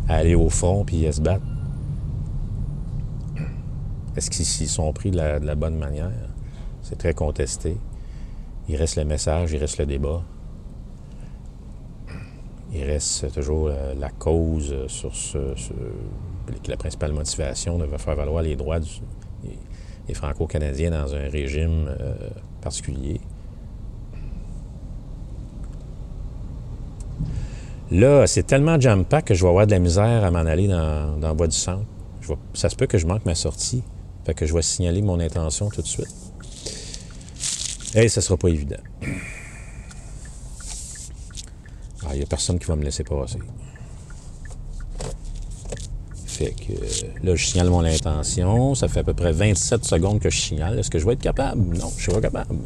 À aller au front puis à se battre. Est-ce qu'ils s'y sont pris de la bonne manière? C'est très contesté. Il reste le message, il reste le débat. Il reste toujours euh, la cause euh, sur ce, ce- la principale motivation de faire valoir les droits des- Franco-Canadiens dans un régime euh, particulier. Là, c'est tellement jam-pack que je vais avoir de la misère à m'en aller dans, dans le bois du centre. Ça se peut que je manque ma sortie. Fait que je vais signaler mon intention tout de suite. Et ça sera pas évident. Ah, il n'y a personne qui va me laisser passer. Fait que euh, là, je signale mon intention. Ça fait à peu près 27 secondes que je signale. Est-ce que je vais être capable? Non, je suis pas capable.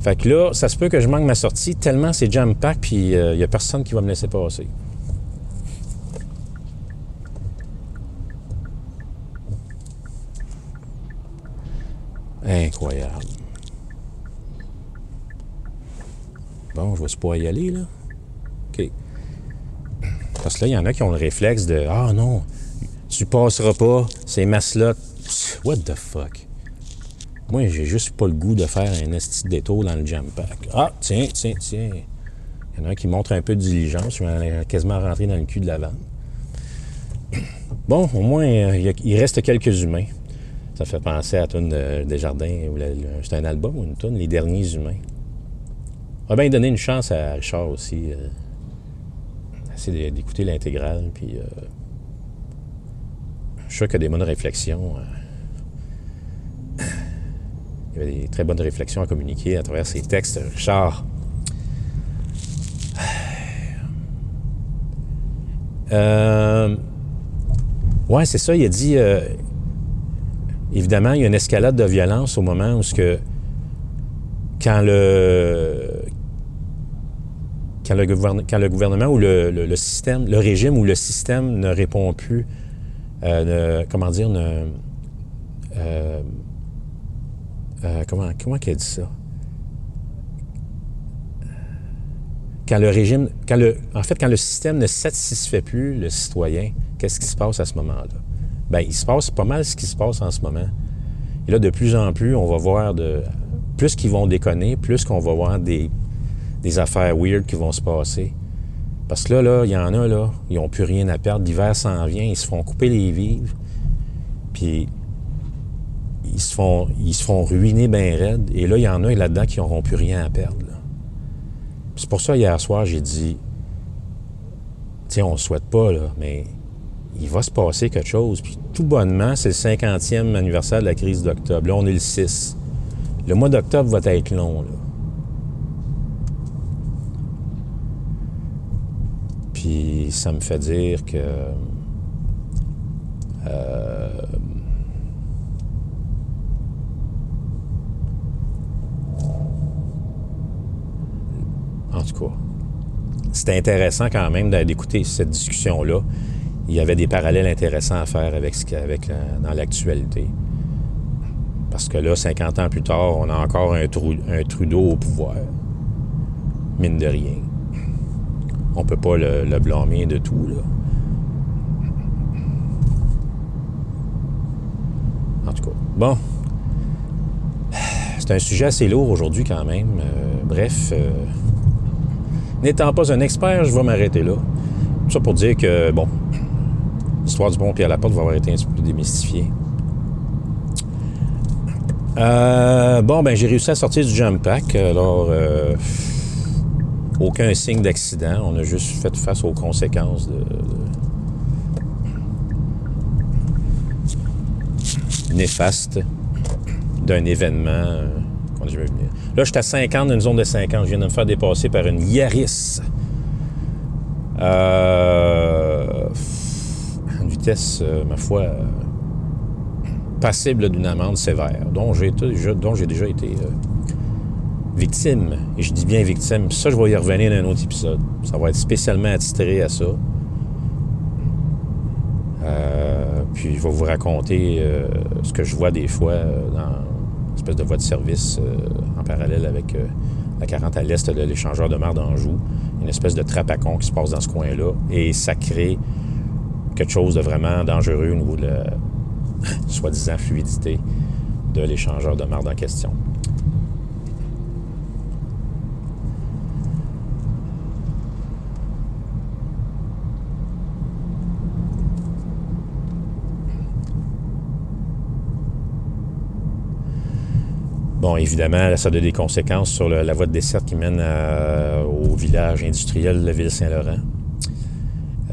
Fait que là, ça se peut que je manque ma sortie tellement c'est jam-pack, puis il n'y a personne qui va me laisser passer. Incroyable. Bon, je vais pas y aller, là. Parce que là, il y en a qui ont le réflexe de Ah non, tu passeras pas, c'est ma slot. What the fuck? Moi, j'ai juste pas le goût de faire un esti détour dans le jam pack. Ah, tiens, tiens, tiens. Il y en a qui montre un peu de diligence. Je vais quasiment rentrer dans le cul de la vanne. Bon, au moins, euh, il reste quelques humains. Ça fait penser à la toune de Desjardins. C'est un album ou une toune, Les Derniers Humains. On va bien donner une chance à Richard aussi. De- d'écouter l'intégrale. Puis, euh, je suis sûr qu'il y a des bonnes réflexions. euh. Il y avait des très bonnes réflexions à communiquer à travers ces textes. Richard. Euh, ouais, c'est ça. Il a dit. euh, évidemment, il y a une escalade de violence au moment où ce que quand le quand le, gouvernement ou le, le- système, le régime ou le système ne répond plus, euh, comment dire, ne, euh, euh, comment comment qu'elle dit ça? Quand le régime, quand le, en fait, quand le système ne satisfait plus le citoyen, qu'est-ce qui se passe à ce moment-là? Ben, il se passe pas mal ce qui se passe en ce moment. Et là, de plus en plus, on va voir de. Plus qu'ils vont déconner, plus qu'on va voir des, des affaires weird qui vont se passer. Parce que là, là, il y en a, là, ils n'ont plus rien à perdre. L'hiver s'en vient, ils se font couper les vivres. Puis, ils se font, ils se font ruiner bien raide. Et là, il y en a là-dedans qui n'auront plus rien à perdre. C'est pour ça, hier soir, j'ai dit, tiens, on ne souhaite pas, là, mais il va se passer quelque chose. Puis tout bonnement, c'est le 50e anniversaire de la crise d'octobre. Là, on est le 6. Le mois d'octobre va être long, là. Puis ça me fait dire que... euh, en tout cas, c'était intéressant quand même d'écouter cette discussion-là. Il y avait des parallèles intéressants à faire avec ce avec la- dans l'actualité. Parce que là, 50 ans plus tard, on a encore un Trudeau au pouvoir. Mine de rien. On peut pas le, blâmer de tout, là. En tout cas, bon. C'est un sujet assez lourd aujourd'hui quand même. Euh, bref, euh, n'étant pas un expert, je vais m'arrêter là. Tout ça pour dire que, bon, l'histoire du pont Pierre Laporte va avoir été un petit peu démystifiée. Euh, bon, ben j'ai réussi à sortir du jump pack. Alors, euh, aucun signe d'accident. On a juste fait face aux conséquences de, néfastes d'un événement euh, qu'on jamais venir. Là, je suis à 50 dans une zone de 50. Je viens de me faire dépasser par une Yaris. Euh, une vitesse, euh, ma foi, euh, passible d'une amende sévère, dont j'ai déjà été victime. Et je dis bien victime. Ça, je vais y revenir dans un autre épisode. Ça va être spécialement attitré à ça. Euh, puis je vais vous raconter euh, ce que je vois des fois euh, dans une espèce de voie de service en parallèle avec la 40 à l'est de l'échangeur de mer d'Anjou. Une espèce de trappe à con qui se passe dans ce coin-là. Et ça crée quelque chose de vraiment dangereux au niveau de la soi-disant fluidité de l'échangeur de marde en question. Bon, évidemment, ça a des conséquences sur la voie de dessert qui mène à- au village industriel de Ville-Saint-Laurent.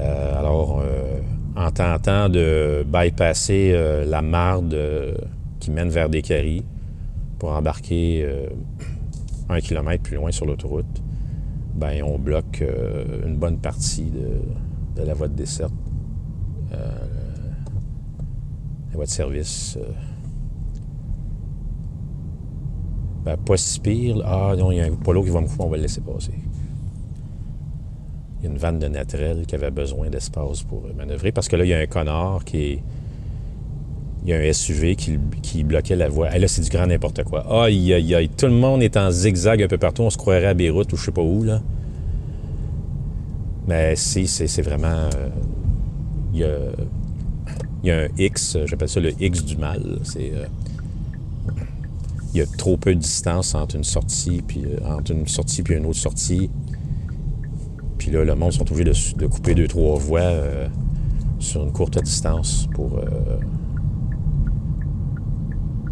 Euh, alors, euh, en tentant de bypasser euh, la marde euh, qui mène vers des pour embarquer euh, un kilomètre plus loin sur l'autoroute, ben on bloque euh, une bonne partie de, de la voie de dessert. Euh, la voie de service. euh, ben, pas si pire. Ah non, il y a un polo qui va me couper, on va le laisser passer. Il y a une vanne de naturel qui avait besoin d'espace pour euh, manœuvrer parce que là, il y a un connard qui est. Il y a un SUV qui, qui bloquait la voie. Et là, c'est du grand n'importe quoi. Aïe, aïe, aïe. Tout le monde est en zigzag un peu partout. On se croirait à Beyrouth ou je sais pas où, là. Mais si, c'est vraiment. euh, il, y a, y a un X, j'appelle ça le X du mal. C'est. euh, il y a trop peu de distance entre une sortie puis euh, entre une sortie puis une autre sortie. Puis là, le monde sont obligés de, couper deux, trois voies euh, sur une courte distance pour, euh,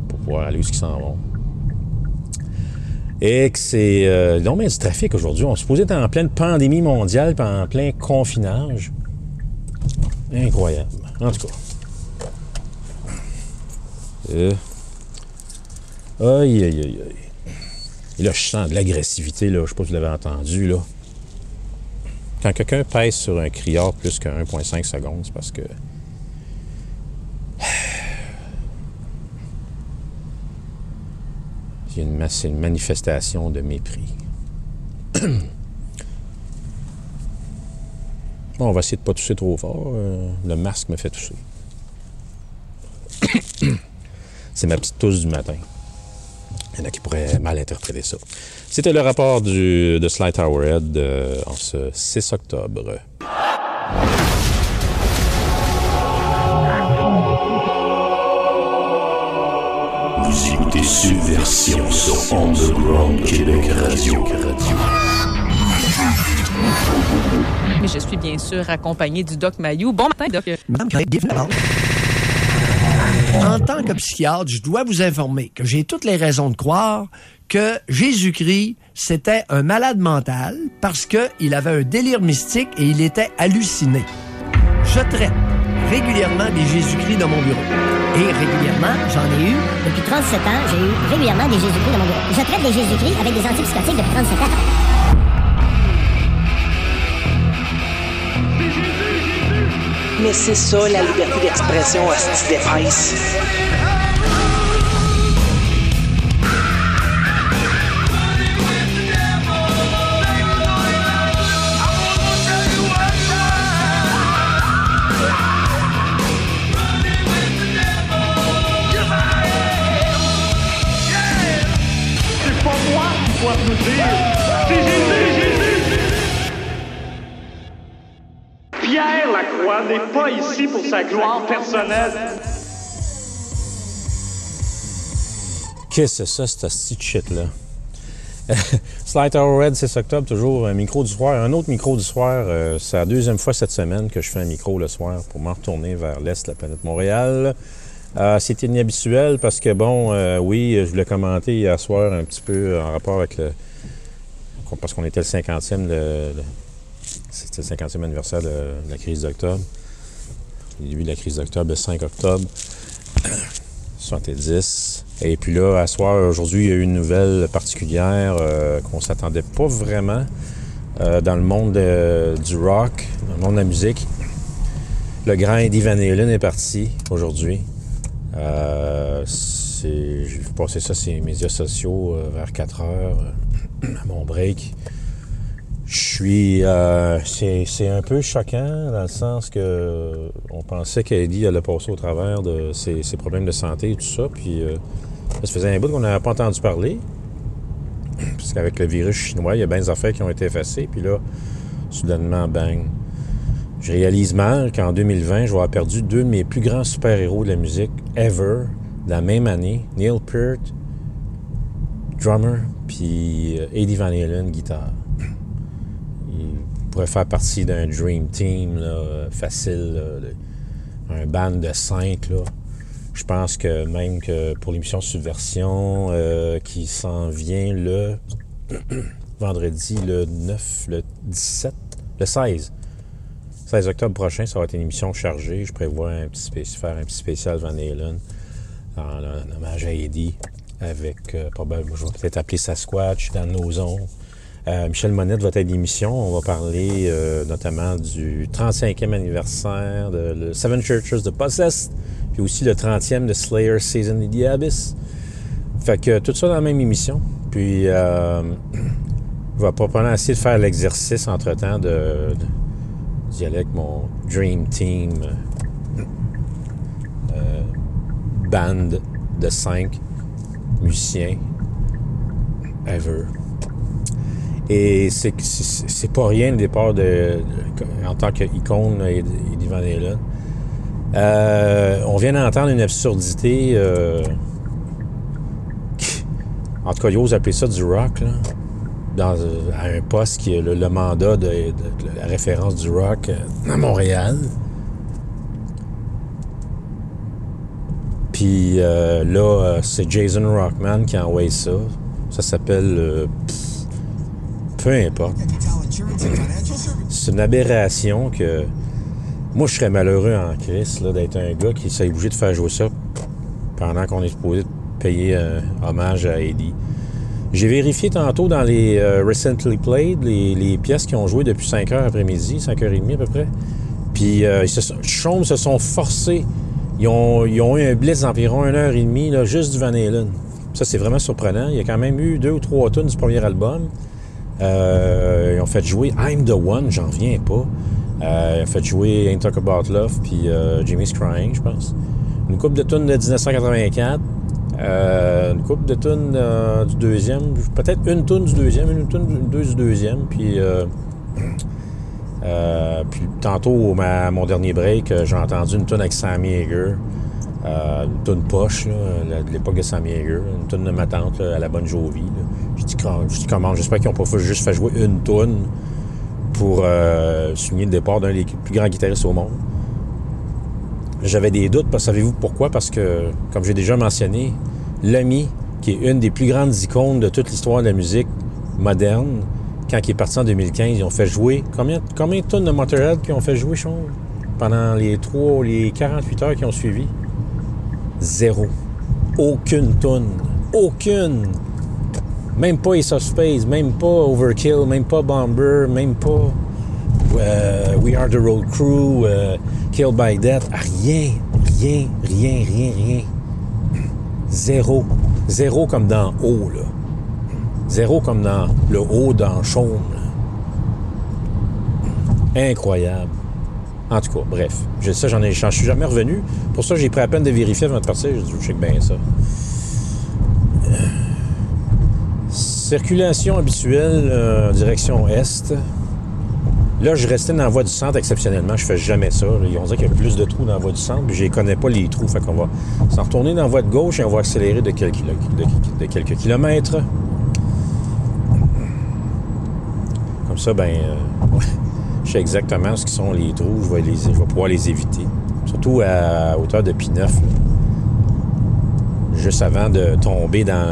pour pouvoir aller où ils s'en vont. Et que c'est... Euh, non, mais du trafic aujourd'hui. On se posait en pleine pandémie mondiale puis en plein confinage. Incroyable. En tout cas. Aïe, aïe, aïe, aïe. Et là, je sens de l'agressivité, là. Je sais pas si vous l'avez entendu, là. Quand quelqu'un pèse sur un criard plus que 1,5 secondes, c'est parce que. C'est une manifestation de mépris. bon, on va essayer de ne pas tousser trop fort. Euh, le masque me fait tousser. c'est ma petite tousse du matin. Il y en a qui pourraient mal interpréter ça. C'était le rapport du, de Sly Towerhead euh, en ce 6 octobre. Vous écoutez Subversion sur Underground Québec Radio. Mais je suis bien sûr accompagnée du Doc Mayou. Bon matin, Doc. Madame En tant que psychiatre, je dois vous informer que j'ai toutes les raisons de croire que Jésus-Christ, c'était un malade mental parce qu'il avait un délire mystique et il était halluciné. Je traite régulièrement des Jésus-Christ dans mon bureau. Et régulièrement, j'en ai eu Depuis 37 ans, j'ai eu régulièrement des Jésus-Christ dans mon bureau. Je traite des Jésus-Christ avec des antipsychotiques depuis 37 ans. Mais c'est ça, la liberté d'expression, hostie d'épaisse. C'est pas moi qui. C'est Jésus, Jésus. Pierre Lacroix n'est pas ici pour sa gloire personnelle. Qu'est-ce que c'est ça, cette petite shit-là? Hour Red, 6 octobre, toujours un micro du soir. Un autre micro du soir. euh, c'est la deuxième fois cette semaine que je fais un micro le soir pour m'en retourner vers l'est de la planète Montréal. Euh, c'est inhabituel parce que, bon, euh, oui, je voulais commenter hier soir un petit peu en rapport avec le. Parce qu'on était le 50e, le- le- c'était le 50e anniversaire de, la crise d'octobre. Le début de la crise d'octobre, le 5 octobre 70. Et puis là, à soir, aujourd'hui, il y a eu une nouvelle particulière euh, qu'on s'attendait pas vraiment euh, dans le monde de- du rock, dans le monde de la musique. Le grand Eddie Van Halen est parti aujourd'hui. Euh, J'ai vu passer ça sur les médias sociaux vers 4 heures à mon break. Je suis. euh, c'est un peu choquant dans le sens que on pensait qu'Eddie allait passer au travers de ses, problèmes de santé et tout ça. Puis euh, ça faisait un bout qu'on n'avait pas entendu parler. Parce qu'avec le virus chinois, il y a bien des affaires qui ont été effacées. Puis là, soudainement, bang. Je réalise mal qu'en 2020, je vais avoir perdu deux de mes plus grands super-héros de la musique ever, la même année. Neil Peart, drummer, puis euh, Eddie Van Halen, guitare. Pourrait faire partie d'un Dream Team facile, un band de cinq. Je pense que même que pour l'émission Subversion euh, qui s'en vient le vendredi le 9, le 17, le 16. 16 octobre prochain, ça va être une émission chargée. Je prévois un petit faire un petit spécial Van Halen en, hommage à Eddie avec euh, probablement, peut-être appeler Sasquatch dans nos ondes. Euh, Michel Monette va être l'émission. On va parler euh, notamment du 35e anniversaire de Seven Churches de Possessed, puis aussi le 30e de Slayer Season of the Abyss. Fait que tout ça dans la même émission. Puis euh, je vais probablement essayer de faire l'exercice entre-temps de, de- d'y mon Dream Team euh, band de cinq musiciens ever. Et c'est pas rien le départ de, en tant qu'icône Eddie Van Halen. Euh, on vient d'entendre une absurdité. euh, en tout cas, ils osent appeler ça du rock, là, dans, euh, à un poste qui est le, le mandat de, la référence du rock euh, à Montréal. Puis euh, là, c'est Jason Rockman qui a envoyé ça. Ça s'appelle. Euh, peu importe. C'est une aberration que. Moi, je serais malheureux en Christ là, d'être un gars qui s'est obligé de faire jouer ça pendant qu'on est supposé payer un hommage à Eddie. J'ai vérifié tantôt dans les euh, Recently Played, les, pièces qui ont joué depuis 5 heures après-midi, 5h30 à peu près. Puis euh, se sont- se sont forcés. Ils ont, eu un blitz d'environ 1 heure et demie, là, juste du Van Halen. Ça, c'est vraiment surprenant. Il y a quand même eu deux ou trois tunes du premier album. Euh, ils ont fait jouer I'm the One, j'en reviens pas. Euh, ils ont fait jouer Ain't Talk About Love, puis euh, Jimmy's Crying, je pense. Une coupe de tunes de 1984. Euh, une coupe de tunes du deuxième. Peut-être une tune du deuxième, une tune une deux du deuxième. Puis, puis tantôt, ma- mon dernier break, j'ai entendu une tune avec Sammy Hager. Euh, une tune poche, de l'époque de Hager. Une tune de ma tante, à la bonne Jovi. là. J'ai dit, comment, j'espère qu'ils n'ont pas juste fait jouer une tune pour euh, souligner le départ d'un des plus grands guitaristes au monde. J'avais des doutes, parce savez-vous pourquoi? Parce que, comme j'ai déjà mentionné, l'ami, qui est une des plus grandes icônes de toute l'histoire de la musique moderne, quand il est parti en 2015, ils ont fait jouer. Combien, combien de tonnes de Motorhead qu'ils ont fait jouer, Sean? Pendant les 3, les 48 heures qui ont suivi? Zéro. Aucune tonne. Aucune. Même pas Ace Space, même pas Overkill, même pas Bomber, même pas euh, We Are the Road Crew, euh, Killed by Death. Rien, rien, rien, rien, rien. Zéro. Zéro comme dans haut, là. Zéro comme dans le haut dans Chaume. Incroyable. En tout cas, bref. J'en ai, suis jamais revenu. Pour ça, j'ai pris la peine de vérifier avant de partir. J'ai dit, je sais que bien ça. Circulation habituelle euh, direction est. Là, je restais dans la voie du centre exceptionnellement. Je fais jamais ça. Ils ont dit qu'il y a plus de trous dans la voie du centre, je ne connais pas les trous. Fait qu'on va s'en retourner dans la voie de gauche et on va accélérer de quelques, quelques kilomètres. Comme ça, ben, euh, exactement ce qui sont les trous, je vais, les, je vais pouvoir les éviter. Surtout à hauteur de P9. là. Juste avant de tomber dans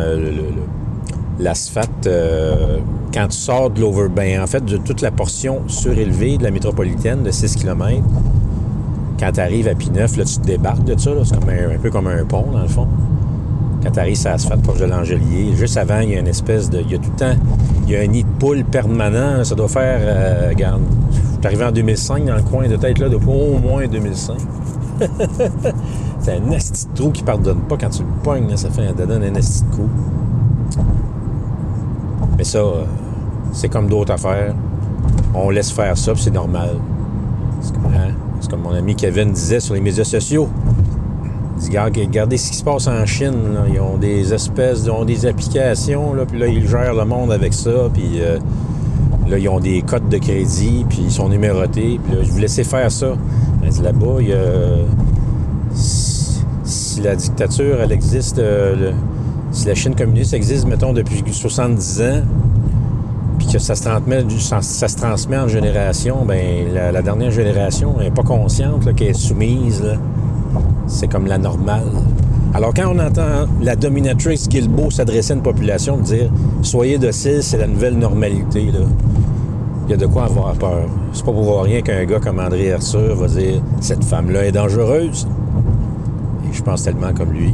l'asphalte, euh, quand tu sors de l'over, ben, en fait, de toute la portion surélevée de la métropolitaine de 6 km, quand tu arrives à P9, là, tu te débarques de ça. C'est un, un peu comme un pont, dans le fond. Quand tu arrives sur l'asphalte proche de l'Angelier, juste avant, il y a une espèce de. Il y a tout le temps. Il y a un nid de poule permanent. Ça doit faire. euh, regarde. Suis arrivé en 2005 dans le coin de tête là, depuis au moins 2005. C'est un esti de trou qui pardonne pas quand tu le pognes. ça fait un, donne un esti de coup. Mais ça, euh, c'est comme d'autres affaires. On laisse faire ça, c'est normal. C'est comme, hein, mon ami Kevin disait sur les médias sociaux. Il dit, Regarde- regardez ce qui se passe en Chine. là. Ils ont des espèces, ils ont des applications, puis là, ils gèrent le monde avec ça, puis euh, ils ont des codes de crédit, puis ils sont numérotés, là, je vous laissez faire ça. Là-bas. Si, la dictature, existe, euh, si la Chine communiste existe, mettons, depuis 70 ans, puis que ça se transmet, en génération, ben la, dernière génération n'est pas consciente qu'elle est soumise. C'est comme la normale. Alors quand on entend la dominatrice Guilbeault s'adresser à une population, dire « Soyez docile, c'est la nouvelle normalité », il y a de quoi avoir peur. C'est pas pour rien qu'un gars comme André Arthur va dire « Cette femme-là est dangereuse ». Et je pense tellement comme lui.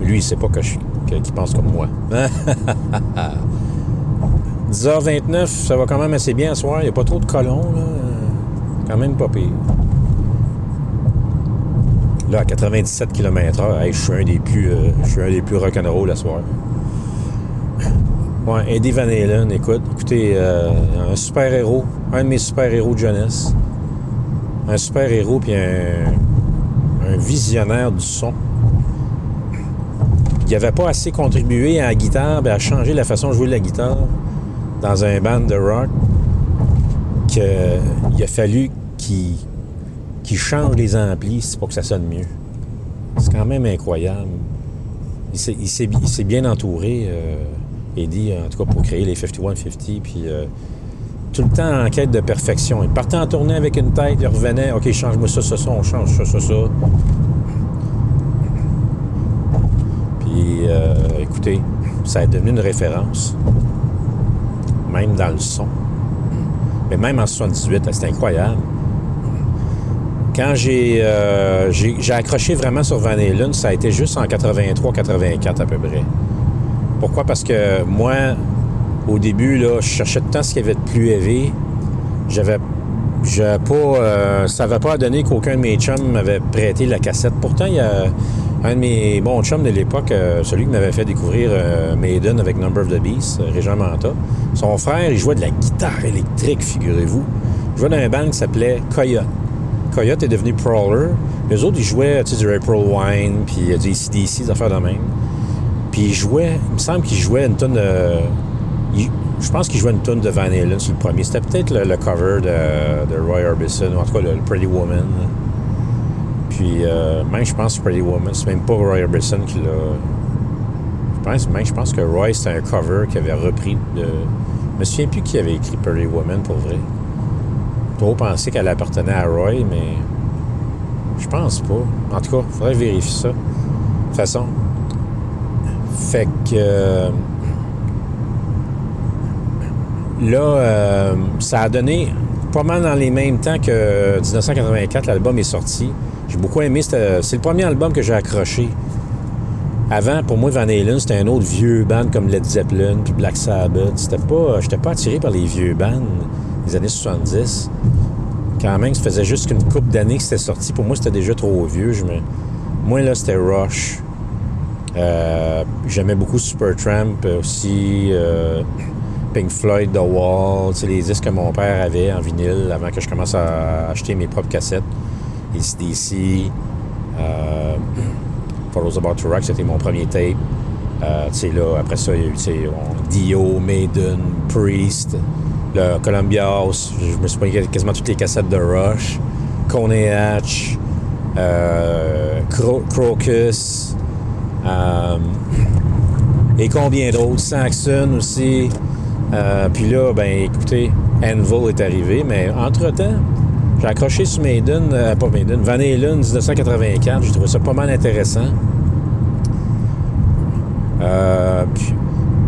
Lui, il sait pas que je, qu'il pense comme moi. 10h29, ça va quand même assez bien ce soir. Il n'y a pas trop de colons, là. Quand même pas pire. Là, à 97 km/h, je suis un des plus, euh, je suis un des plus rock'n'roll la soir. Ouais, Eddie Van Halen, écoute, écoutez, euh, un super-héros, un de mes super-héros de jeunesse. Un super-héros puis un, visionnaire du son. Il n'avait pas assez contribué à la guitare, ben, à changer la façon de jouer la guitare dans un band de rock qu'il a fallu qu'il change les amplis pour que ça sonne mieux. C'est quand même incroyable. Il s'est bien entouré, euh, Eddie, en tout cas pour créer les 5150, puis euh, tout le temps en quête de perfection. Il partait en tournée avec une tête, il revenait, OK, change-moi ça, ça, ça, on change ça, ça, ça. Puis, euh, écoutez, ça est devenu une référence, même dans le son. Mais même en 78, c'est incroyable. Quand j'ai euh, j'ai j'ai accroché vraiment sur Van Halen, ça a été juste en 83-84 à peu près. Pourquoi? Parce que moi, au début, là, je cherchais tout le temps ce qu'il y avait de plus élevé. J'avais j'avais pas. euh, ça n'avait pas donné qu'aucun de mes chums m'avait prêté la cassette. Pourtant, il y a un de mes bons chums de l'époque, euh, celui qui m'avait fait découvrir euh, Maiden avec Number of the Beast, Régent Manta. Son frère, il jouait de la guitare électrique, figurez-vous. Il jouait dans un band qui s'appelait Coyote. Coyote est devenu Prowler. Les autres, ils jouaient tu sais, du April Wine, puis du ACDC, des affaires de même. Puis ils jouaient, il me semble qu'ils jouaient une tonne de. il- je pense qu'ils jouaient une tonne de Van Halen sur le premier. C'était peut-être le, cover de, de Roy Orbison, ou en tout cas le, Pretty Woman. Puis euh, même, je pense, Pretty Woman, c'est même pas Roy Orbison qui l'a. Je pense, même, je pense que Roy, c'était un cover qu'il avait repris de. Je me souviens plus qui avait écrit Pretty Woman pour vrai. Trop pensé qu'elle appartenait à Roy, mais je pense pas. En tout cas, il faudrait vérifier ça. De toute façon. Fait que. euh, là, euh, ça a donné pas mal dans les mêmes temps que 1984, l'album est sorti. J'ai beaucoup aimé. C'est le premier album que j'ai accroché. Avant, pour moi, Van Halen, c'était un autre vieux band comme Led Zeppelin puis Black Sabbath. C'était pas, j'étais pas attiré par les vieux bands des années 70. Quand même, ça faisait juste qu'une couple d'années que c'était sorti. Pour moi, c'était déjà trop vieux. Je me... Moi, là, c'était Rush. Euh, J'aimais beaucoup Supertramp aussi. euh, Pink Floyd, The Wall. Les disques que mon père avait en vinyle avant que je commence à acheter mes propres cassettes. ACDC. Euh, Those About to Rock, c'était mon premier tape. Euh, là, après ça, il y a eu, Dio, Maiden, Priest, le Columbia House. Je me suis pris quasiment toutes les cassettes de Rush. Coney Hatch, euh, Cro- Crocus, euh, et combien d'autres? Saxon aussi. Euh, puis là, ben écoutez, Anvil est arrivé, mais entre-temps, j'ai accroché sur Maiden, euh, pas Maiden, Van Halen 1984. J'ai trouvé ça pas mal intéressant. Euh,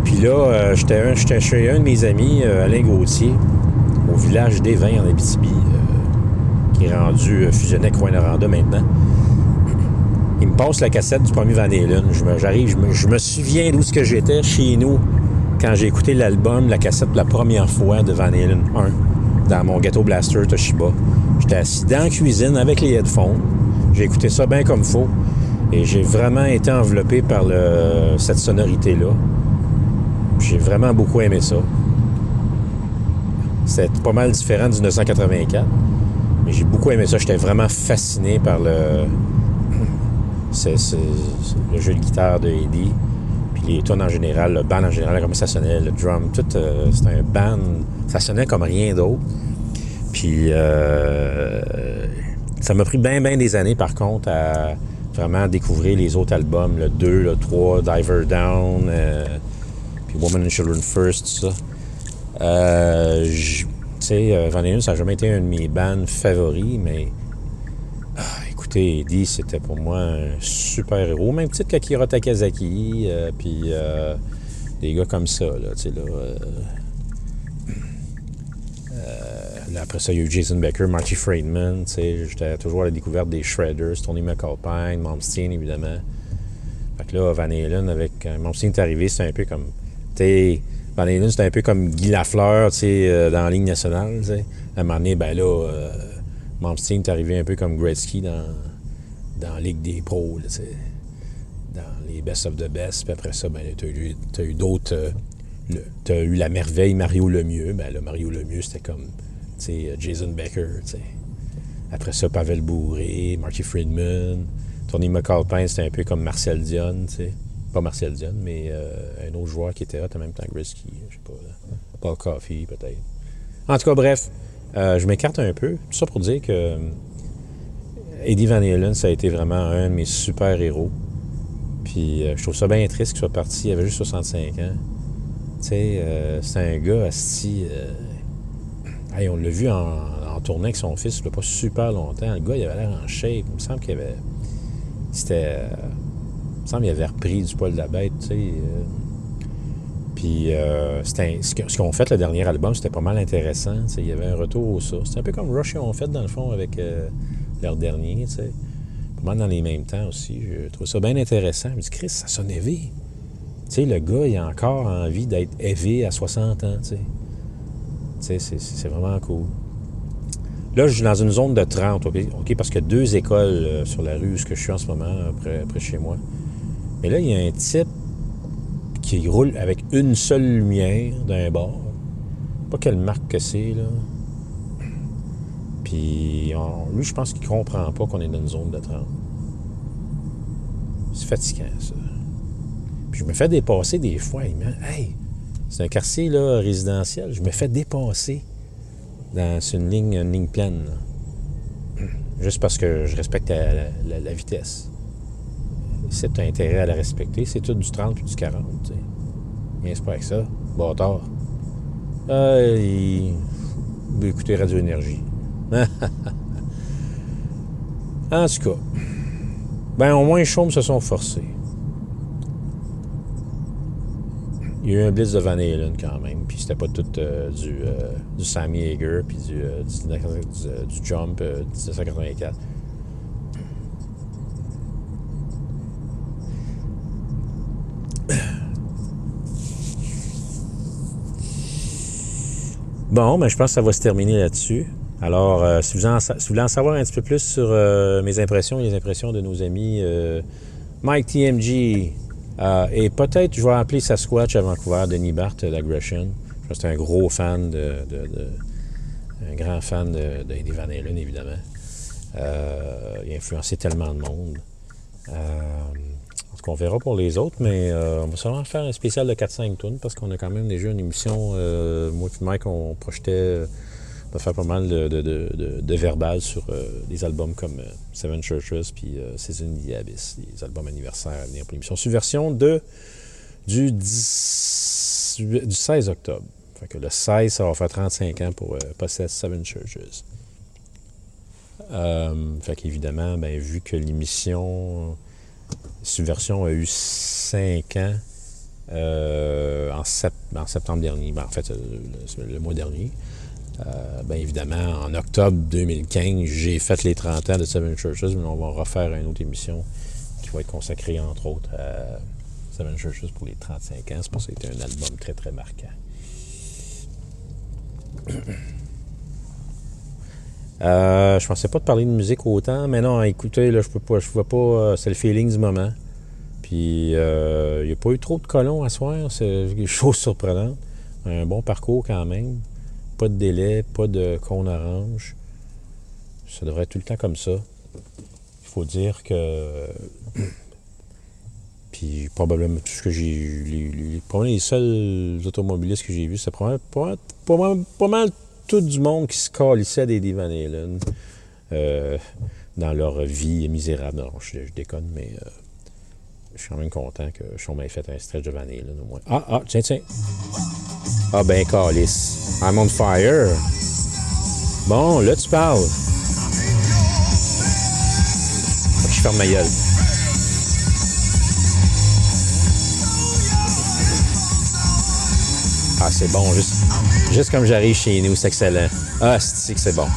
puis, là, j'étais chez un de mes amis, Alain Gauthier, au village des Vins en Abitibi, qui est rendu fusionné avec Rwanda maintenant. Passe la cassette du premier Van Halen. Je me- J'arrive, je me, souviens d'où ce que j'étais chez nous quand j'ai écouté l'album, la cassette pour la première fois de Van Halen 1 dans mon ghetto blaster Toshiba. J'étais assis dans la cuisine avec les headphones. J'ai écouté ça bien comme faut. Et j'ai vraiment été enveloppé par cette sonorité-là. J'ai vraiment beaucoup aimé ça. C'est pas mal différent du 1984. Mais j'ai beaucoup aimé ça. J'étais vraiment fasciné par le, c'est, le jeu de guitare de Eddie. Puis les tunes en général, le band en général, comment ça sonnait, le drum, tout, euh, c'était un band, ça sonnait comme rien d'autre. Puis euh, ça m'a pris bien, bien des années, par contre, à vraiment découvrir les autres albums, le 2, le 3, Diver Down, euh, puis Woman and Children First, tout ça. Euh, tu sais, Van Halen, ça n'a jamais été un de mes bands favoris, mais Eddie, c'était pour moi un super héros. Même titre qu'Akira Takazaki, euh, puis euh, des gars comme ça, euh, euh, là, après ça, il y a eu Jason Becker, Marty Friedman, j'étais toujours à la découverte des Shredders, Tony McAlpine, Malmsteen, évidemment. Fait que là, Van Halen, avec Malmsteen est arrivé, c'était un peu comme, Van Halen, c'était un peu comme Guy Lafleur, tu dans la ligne nationale. À un moment donné, ben là, Malmsteen est arrivé un peu comme Gretzky dans, dans Ligue des pros, tu. Dans les best of the best. Puis après ça, ben, tu as eu, eu d'autres. euh, le- t'as eu la merveille Mario Lemieux. Ben, le Mario Lemieux, c'était comme, tu euh, Jason Becker, tu. Après ça, Pavel Bourré, Marty Friedman. Tony McAlpine, c'était un peu comme Marcel Dion, tu. Pas Marcel Dion, mais euh, un autre joueur qui était hot en même temps Gretzky. Je sais pas. Paul Coffey, peut-être. En tout cas, bref, euh, je m'écarte un peu. Tout ça pour dire que euh, Eddie Van Halen, ça a été vraiment un de mes super-héros. Puis euh, je trouve ça bien triste qu'il soit parti. Il avait juste 65 ans. Tu sais, c'est un gars asti. hey, on l'a vu en, tournée avec son fils il pas super longtemps. Le gars, il avait l'air en shape. Il me semble qu'il avait. C'était. il me semble qu'il avait repris du poil de la bête, tu sais. Euh. Puis euh, ce que- qu'on fait le dernier album, c'était pas mal intéressant. Il y avait un retour au ça. C'était un peu comme Rush ont fait dans le fond avec euh, leur dernier. Pas mal dans les mêmes temps aussi. Je trouve ça bien intéressant. Je me dis, Chris, ça sonne heavy. Tu sais, le gars, il a encore envie d'être heavy à 60 ans. Tu sais, Tu sais, c'est- c'est c'est vraiment cool. Là, je suis dans une zone de 30, OK? Parce a deux écoles euh, sur la rue où je suis en ce moment, près, près de chez moi. Mais là, il y a un type qui roule avec une seule lumière d'un bord. Pas quelle marque que c'est, là. Puis, lui, je pense qu'il comprend pas qu'on est dans une zone de 30. C'est fatigant, ça. Puis, je me fais dépasser des fois. Il me Hey, c'est un quartier, là, résidentiel. Je me fais dépasser dans une ligne, une ligne pleine. Juste parce que je respecte la vitesse. C'est un intérêt à la respecter. C'est tout du 30 puis du 40, tu sais. Viens c'est pas avec ça. Bâtard. Ah, il... il veut écouter Radio Énergie. en tout cas. Ben, au moins, les chaumes se sont forcés. Il y a eu un blitz de Van Halen quand même, puis c'était pas tout euh, du, euh, du Sammy Hager, puis du, euh, du, du- du Jump euh, 1984. Bon, ben, je pense que ça va se terminer là-dessus. Alors, euh, si, vous voulez en savoir un petit peu plus sur euh, mes impressions et les impressions de nos amis euh, Mike TMG et peut-être, je vais appeler Sasquatch à Vancouver, Denis Barth d'Aggression. Je un gros fan de, un grand fan de, Van Halen, évidemment. Il a influencé tellement de monde. Euh, en tout cas, on verra pour les autres, mais euh, on va sûrement faire un spécial de 4-5 tonnes parce qu'on a quand même déjà une émission. euh, moi et Mike, on projetait euh, de faire pas mal de, de, sur euh, des albums comme euh, Seven Churches puis euh, Season the Abyss, des albums anniversaires à venir pour l'émission. Subversion de, du, 10 du 16 octobre. Fait que le 16, ça va faire 35 ans pour euh, Possess Seven Churches. Euh, fait qu'évidemment, ben, vu que l'émission Subversion a eu 5 ans euh, en, sept- en septembre dernier, ben, en fait, euh, le, mois dernier, euh, ben, évidemment, en octobre 2015, j'ai fait les 30 ans de Seven Churches, mais on va refaire une autre émission qui va être consacrée, entre autres, à Seven Churches pour les 35 ans. C'est ça que c'était un album très, très marquant. Euh, je pensais pas de parler de musique autant, mais non, écoutez, là, je peux pas, je vois pas, euh, c'est le feeling du moment. Puis, il n'y a pas eu trop de colons à soir, c'est une chose surprenante. Un bon parcours quand même. Pas de délai, pas de cône orange. Ça devrait être tout le temps comme ça. Il faut dire que. Puis probablement tout ce que j'ai. Les, les seuls automobilistes que j'ai vus, c'est probablement pas, mal- tout du monde qui se calissait des Van Halen euh, dans leur vie misérable. Non, je, déconne, mais euh, je suis quand même content que Sean m'ait fait un stretch de Van Halen au moins. Ah, ah, tiens, tiens. Ah ben, calice. I'm on fire. Bon, là, tu parles. Je ferme ma gueule. Ah, c'est bon. Juste, juste comme j'arrive chez nous, c'est excellent. Ah, c'est que c'est bon?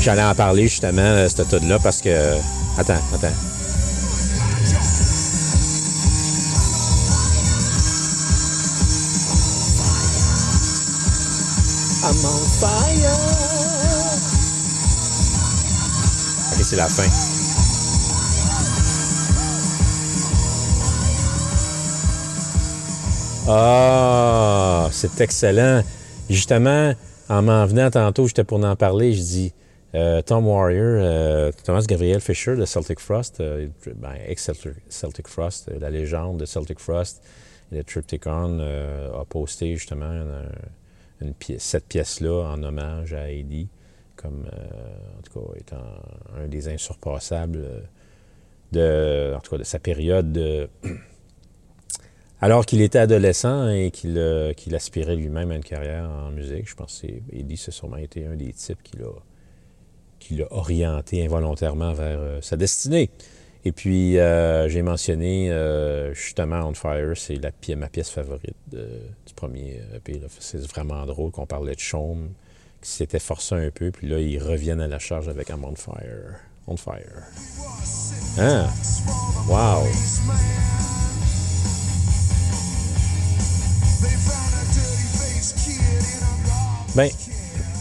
J'allais en parler justement, de cette toute-là, parce que. Attends, attends. C'est la fin. Ah, c'est excellent. Justement, en m'en venant tantôt, j'étais pour en parler, je dis euh, Tom Warrior, euh, Thomas Gabriel Fisher de Celtic Frost, euh, ben, ex-Celtic Celtic Frost, la légende de Celtic Frost de Triptychon a posté justement une pièce, cette pièce-là en hommage à Eddie, comme euh, en tout cas étant un des insurpassables euh, de, en tout cas, de sa période de alors qu'il était adolescent et qu'il aspirait lui-même à une carrière en musique, je pense que Eddie, c'est sûrement été un des types qui l'a qui orienté involontairement vers euh, sa destinée. Et puis, j'ai mentionné justement On Fire, c'est ma pièce favorite du premier EP. C'est vraiment drôle qu'on parlait de Chaume, qui s'était forcé un peu, puis là, ils reviennent à la charge avec I'm On Fire. On Fire. Hein? Wow! Ben,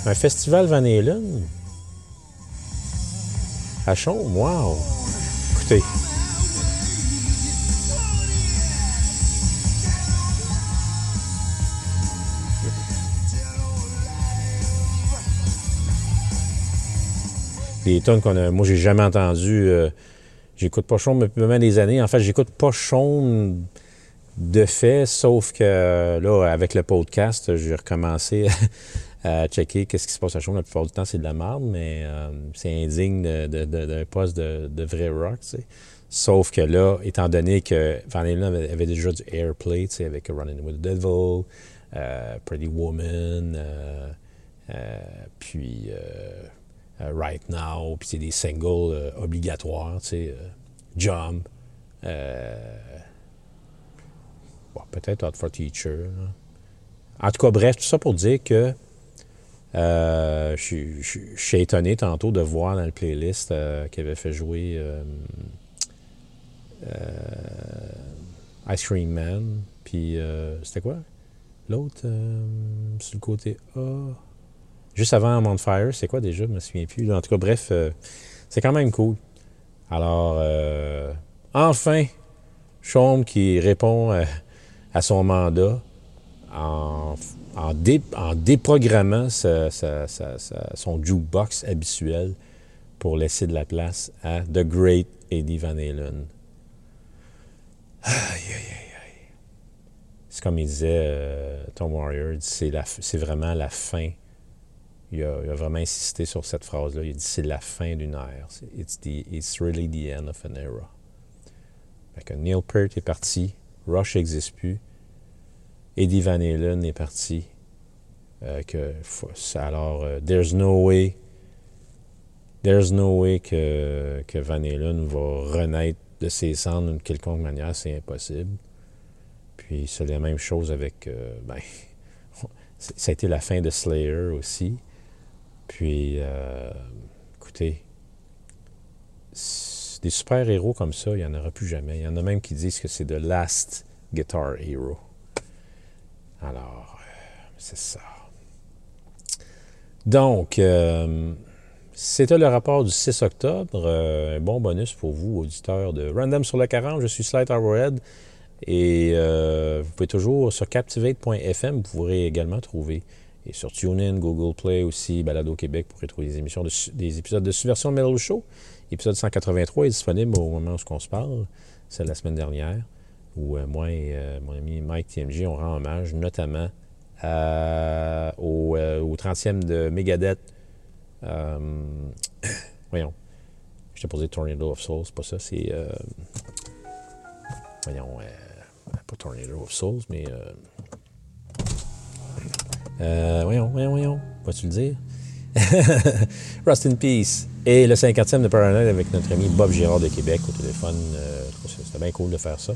un festival Van Halen à Chaume, wow! Écoutez. Des tonnes qu'on a. Moi, j'ai jamais entendu. euh, j'écoute pas Chaume depuis vraiment des années. En fait, j'écoute pas Chaume de fait, sauf que euh, là, avec le podcast, j'ai recommencé à checker qu'est-ce qui se passe à Chaume. La plupart du temps, c'est de la merde, mais euh, c'est indigne de- de- de- d'un poste de, vrai rock, tu sais. Sauf que là, étant donné que Van Halen avait, déjà du airplay, tu sais, avec Running with the Devil, Pretty Woman, puis euh, Right Now, puis c'est des singles euh, obligatoires, tu sais, euh, Jump, bon, peut-être Hot for Teacher. En tout cas, bref, tout ça pour dire que je suis- étonné tantôt de voir dans le playlist qu'il avait fait jouer Ice Cream Man. Puis c'était quoi? L'autre, sur le côté A? Juste avant On Fire, c'est quoi déjà? Je me souviens plus. En tout cas, bref, euh, c'est quand même cool. Alors, euh, enfin, Chaume qui répond euh, à son mandat en, en, dé- en déprogrammant son jukebox habituel pour laisser de la place à The Great Eddie Van Halen. Aïe, aïe, aïe. C'est comme il disait, Tom Warrior, c'est vraiment la fin il a, vraiment insisté sur cette phrase-là. Il a dit c'est la fin d'une ère. It's, the, it's really the end of an era. Que Neil Peart est parti, Rush n'existe plus, Eddie Van Halen est parti. Euh, que, alors, euh, there's no way, there's no way que, que Van Halen va renaître de ses cendres d'une quelconque manière, c'est impossible. Puis c'est la même chose avec, euh, ben, ça a été la fin de Slayer aussi. Puis, euh, écoutez, des super-héros comme ça, il n'y en aura plus jamais. Il y en a même qui disent que c'est The Last Guitar Hero. Alors, euh, c'est ça. Donc, euh, c'était le rapport du 6 octobre. Un bon bonus pour vous, auditeurs de Random sur le 40. Je suis Slight Hourhead. Et vous pouvez toujours sur captivate.fm, vous pourrez également trouver, sur TuneIn, Google Play aussi, Balado Québec, vous pourrez trouver des émissions, de, des épisodes de Subversion Mellow Show. Épisode 183 est disponible au moment où on se parle. C'est la semaine dernière, où euh, moi et euh, mon ami Mike TMG, on rend hommage notamment au, euh, au 30e de Megadeth. Euh, voyons. Je t'ai posé Tornado of Souls, pas ça, c'est. voyons. pas Tornado of Souls, mais. Euh, voyons, voyons, voyons. Vas-tu le dire? Rust in Peace. Et le 50e de Paranoid avec notre ami Bob Girard de Québec au téléphone. Euh, C'était bien cool de faire ça.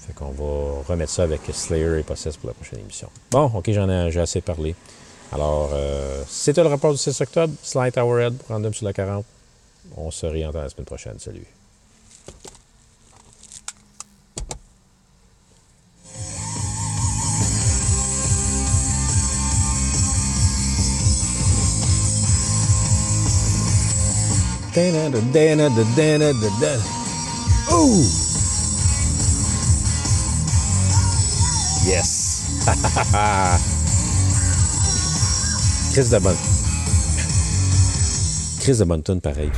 Fait qu'on va remettre ça avec Slayer et Possess pour la prochaine émission. Bon, OK, j'en ai, assez parlé. Alors, euh, c'était le rapport du 6 octobre. Slight Hourhead, random sur la 40. On se réentend la semaine prochaine. Salut. Ouh! Chris de bonne. Chris de bonne pareil.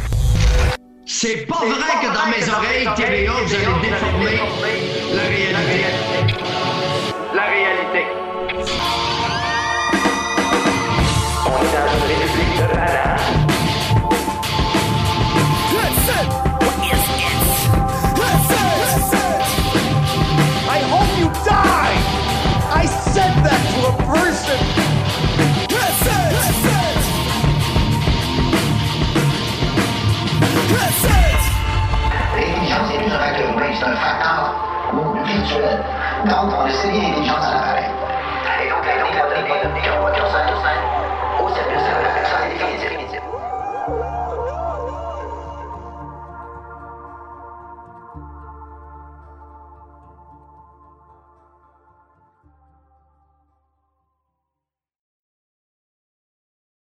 C'est pas vrai que dans mes oreilles, TVA, vous allez déformer la réalité. Facteur humain, c'est un facteur virtuel. Donc, on a série l'intelligence à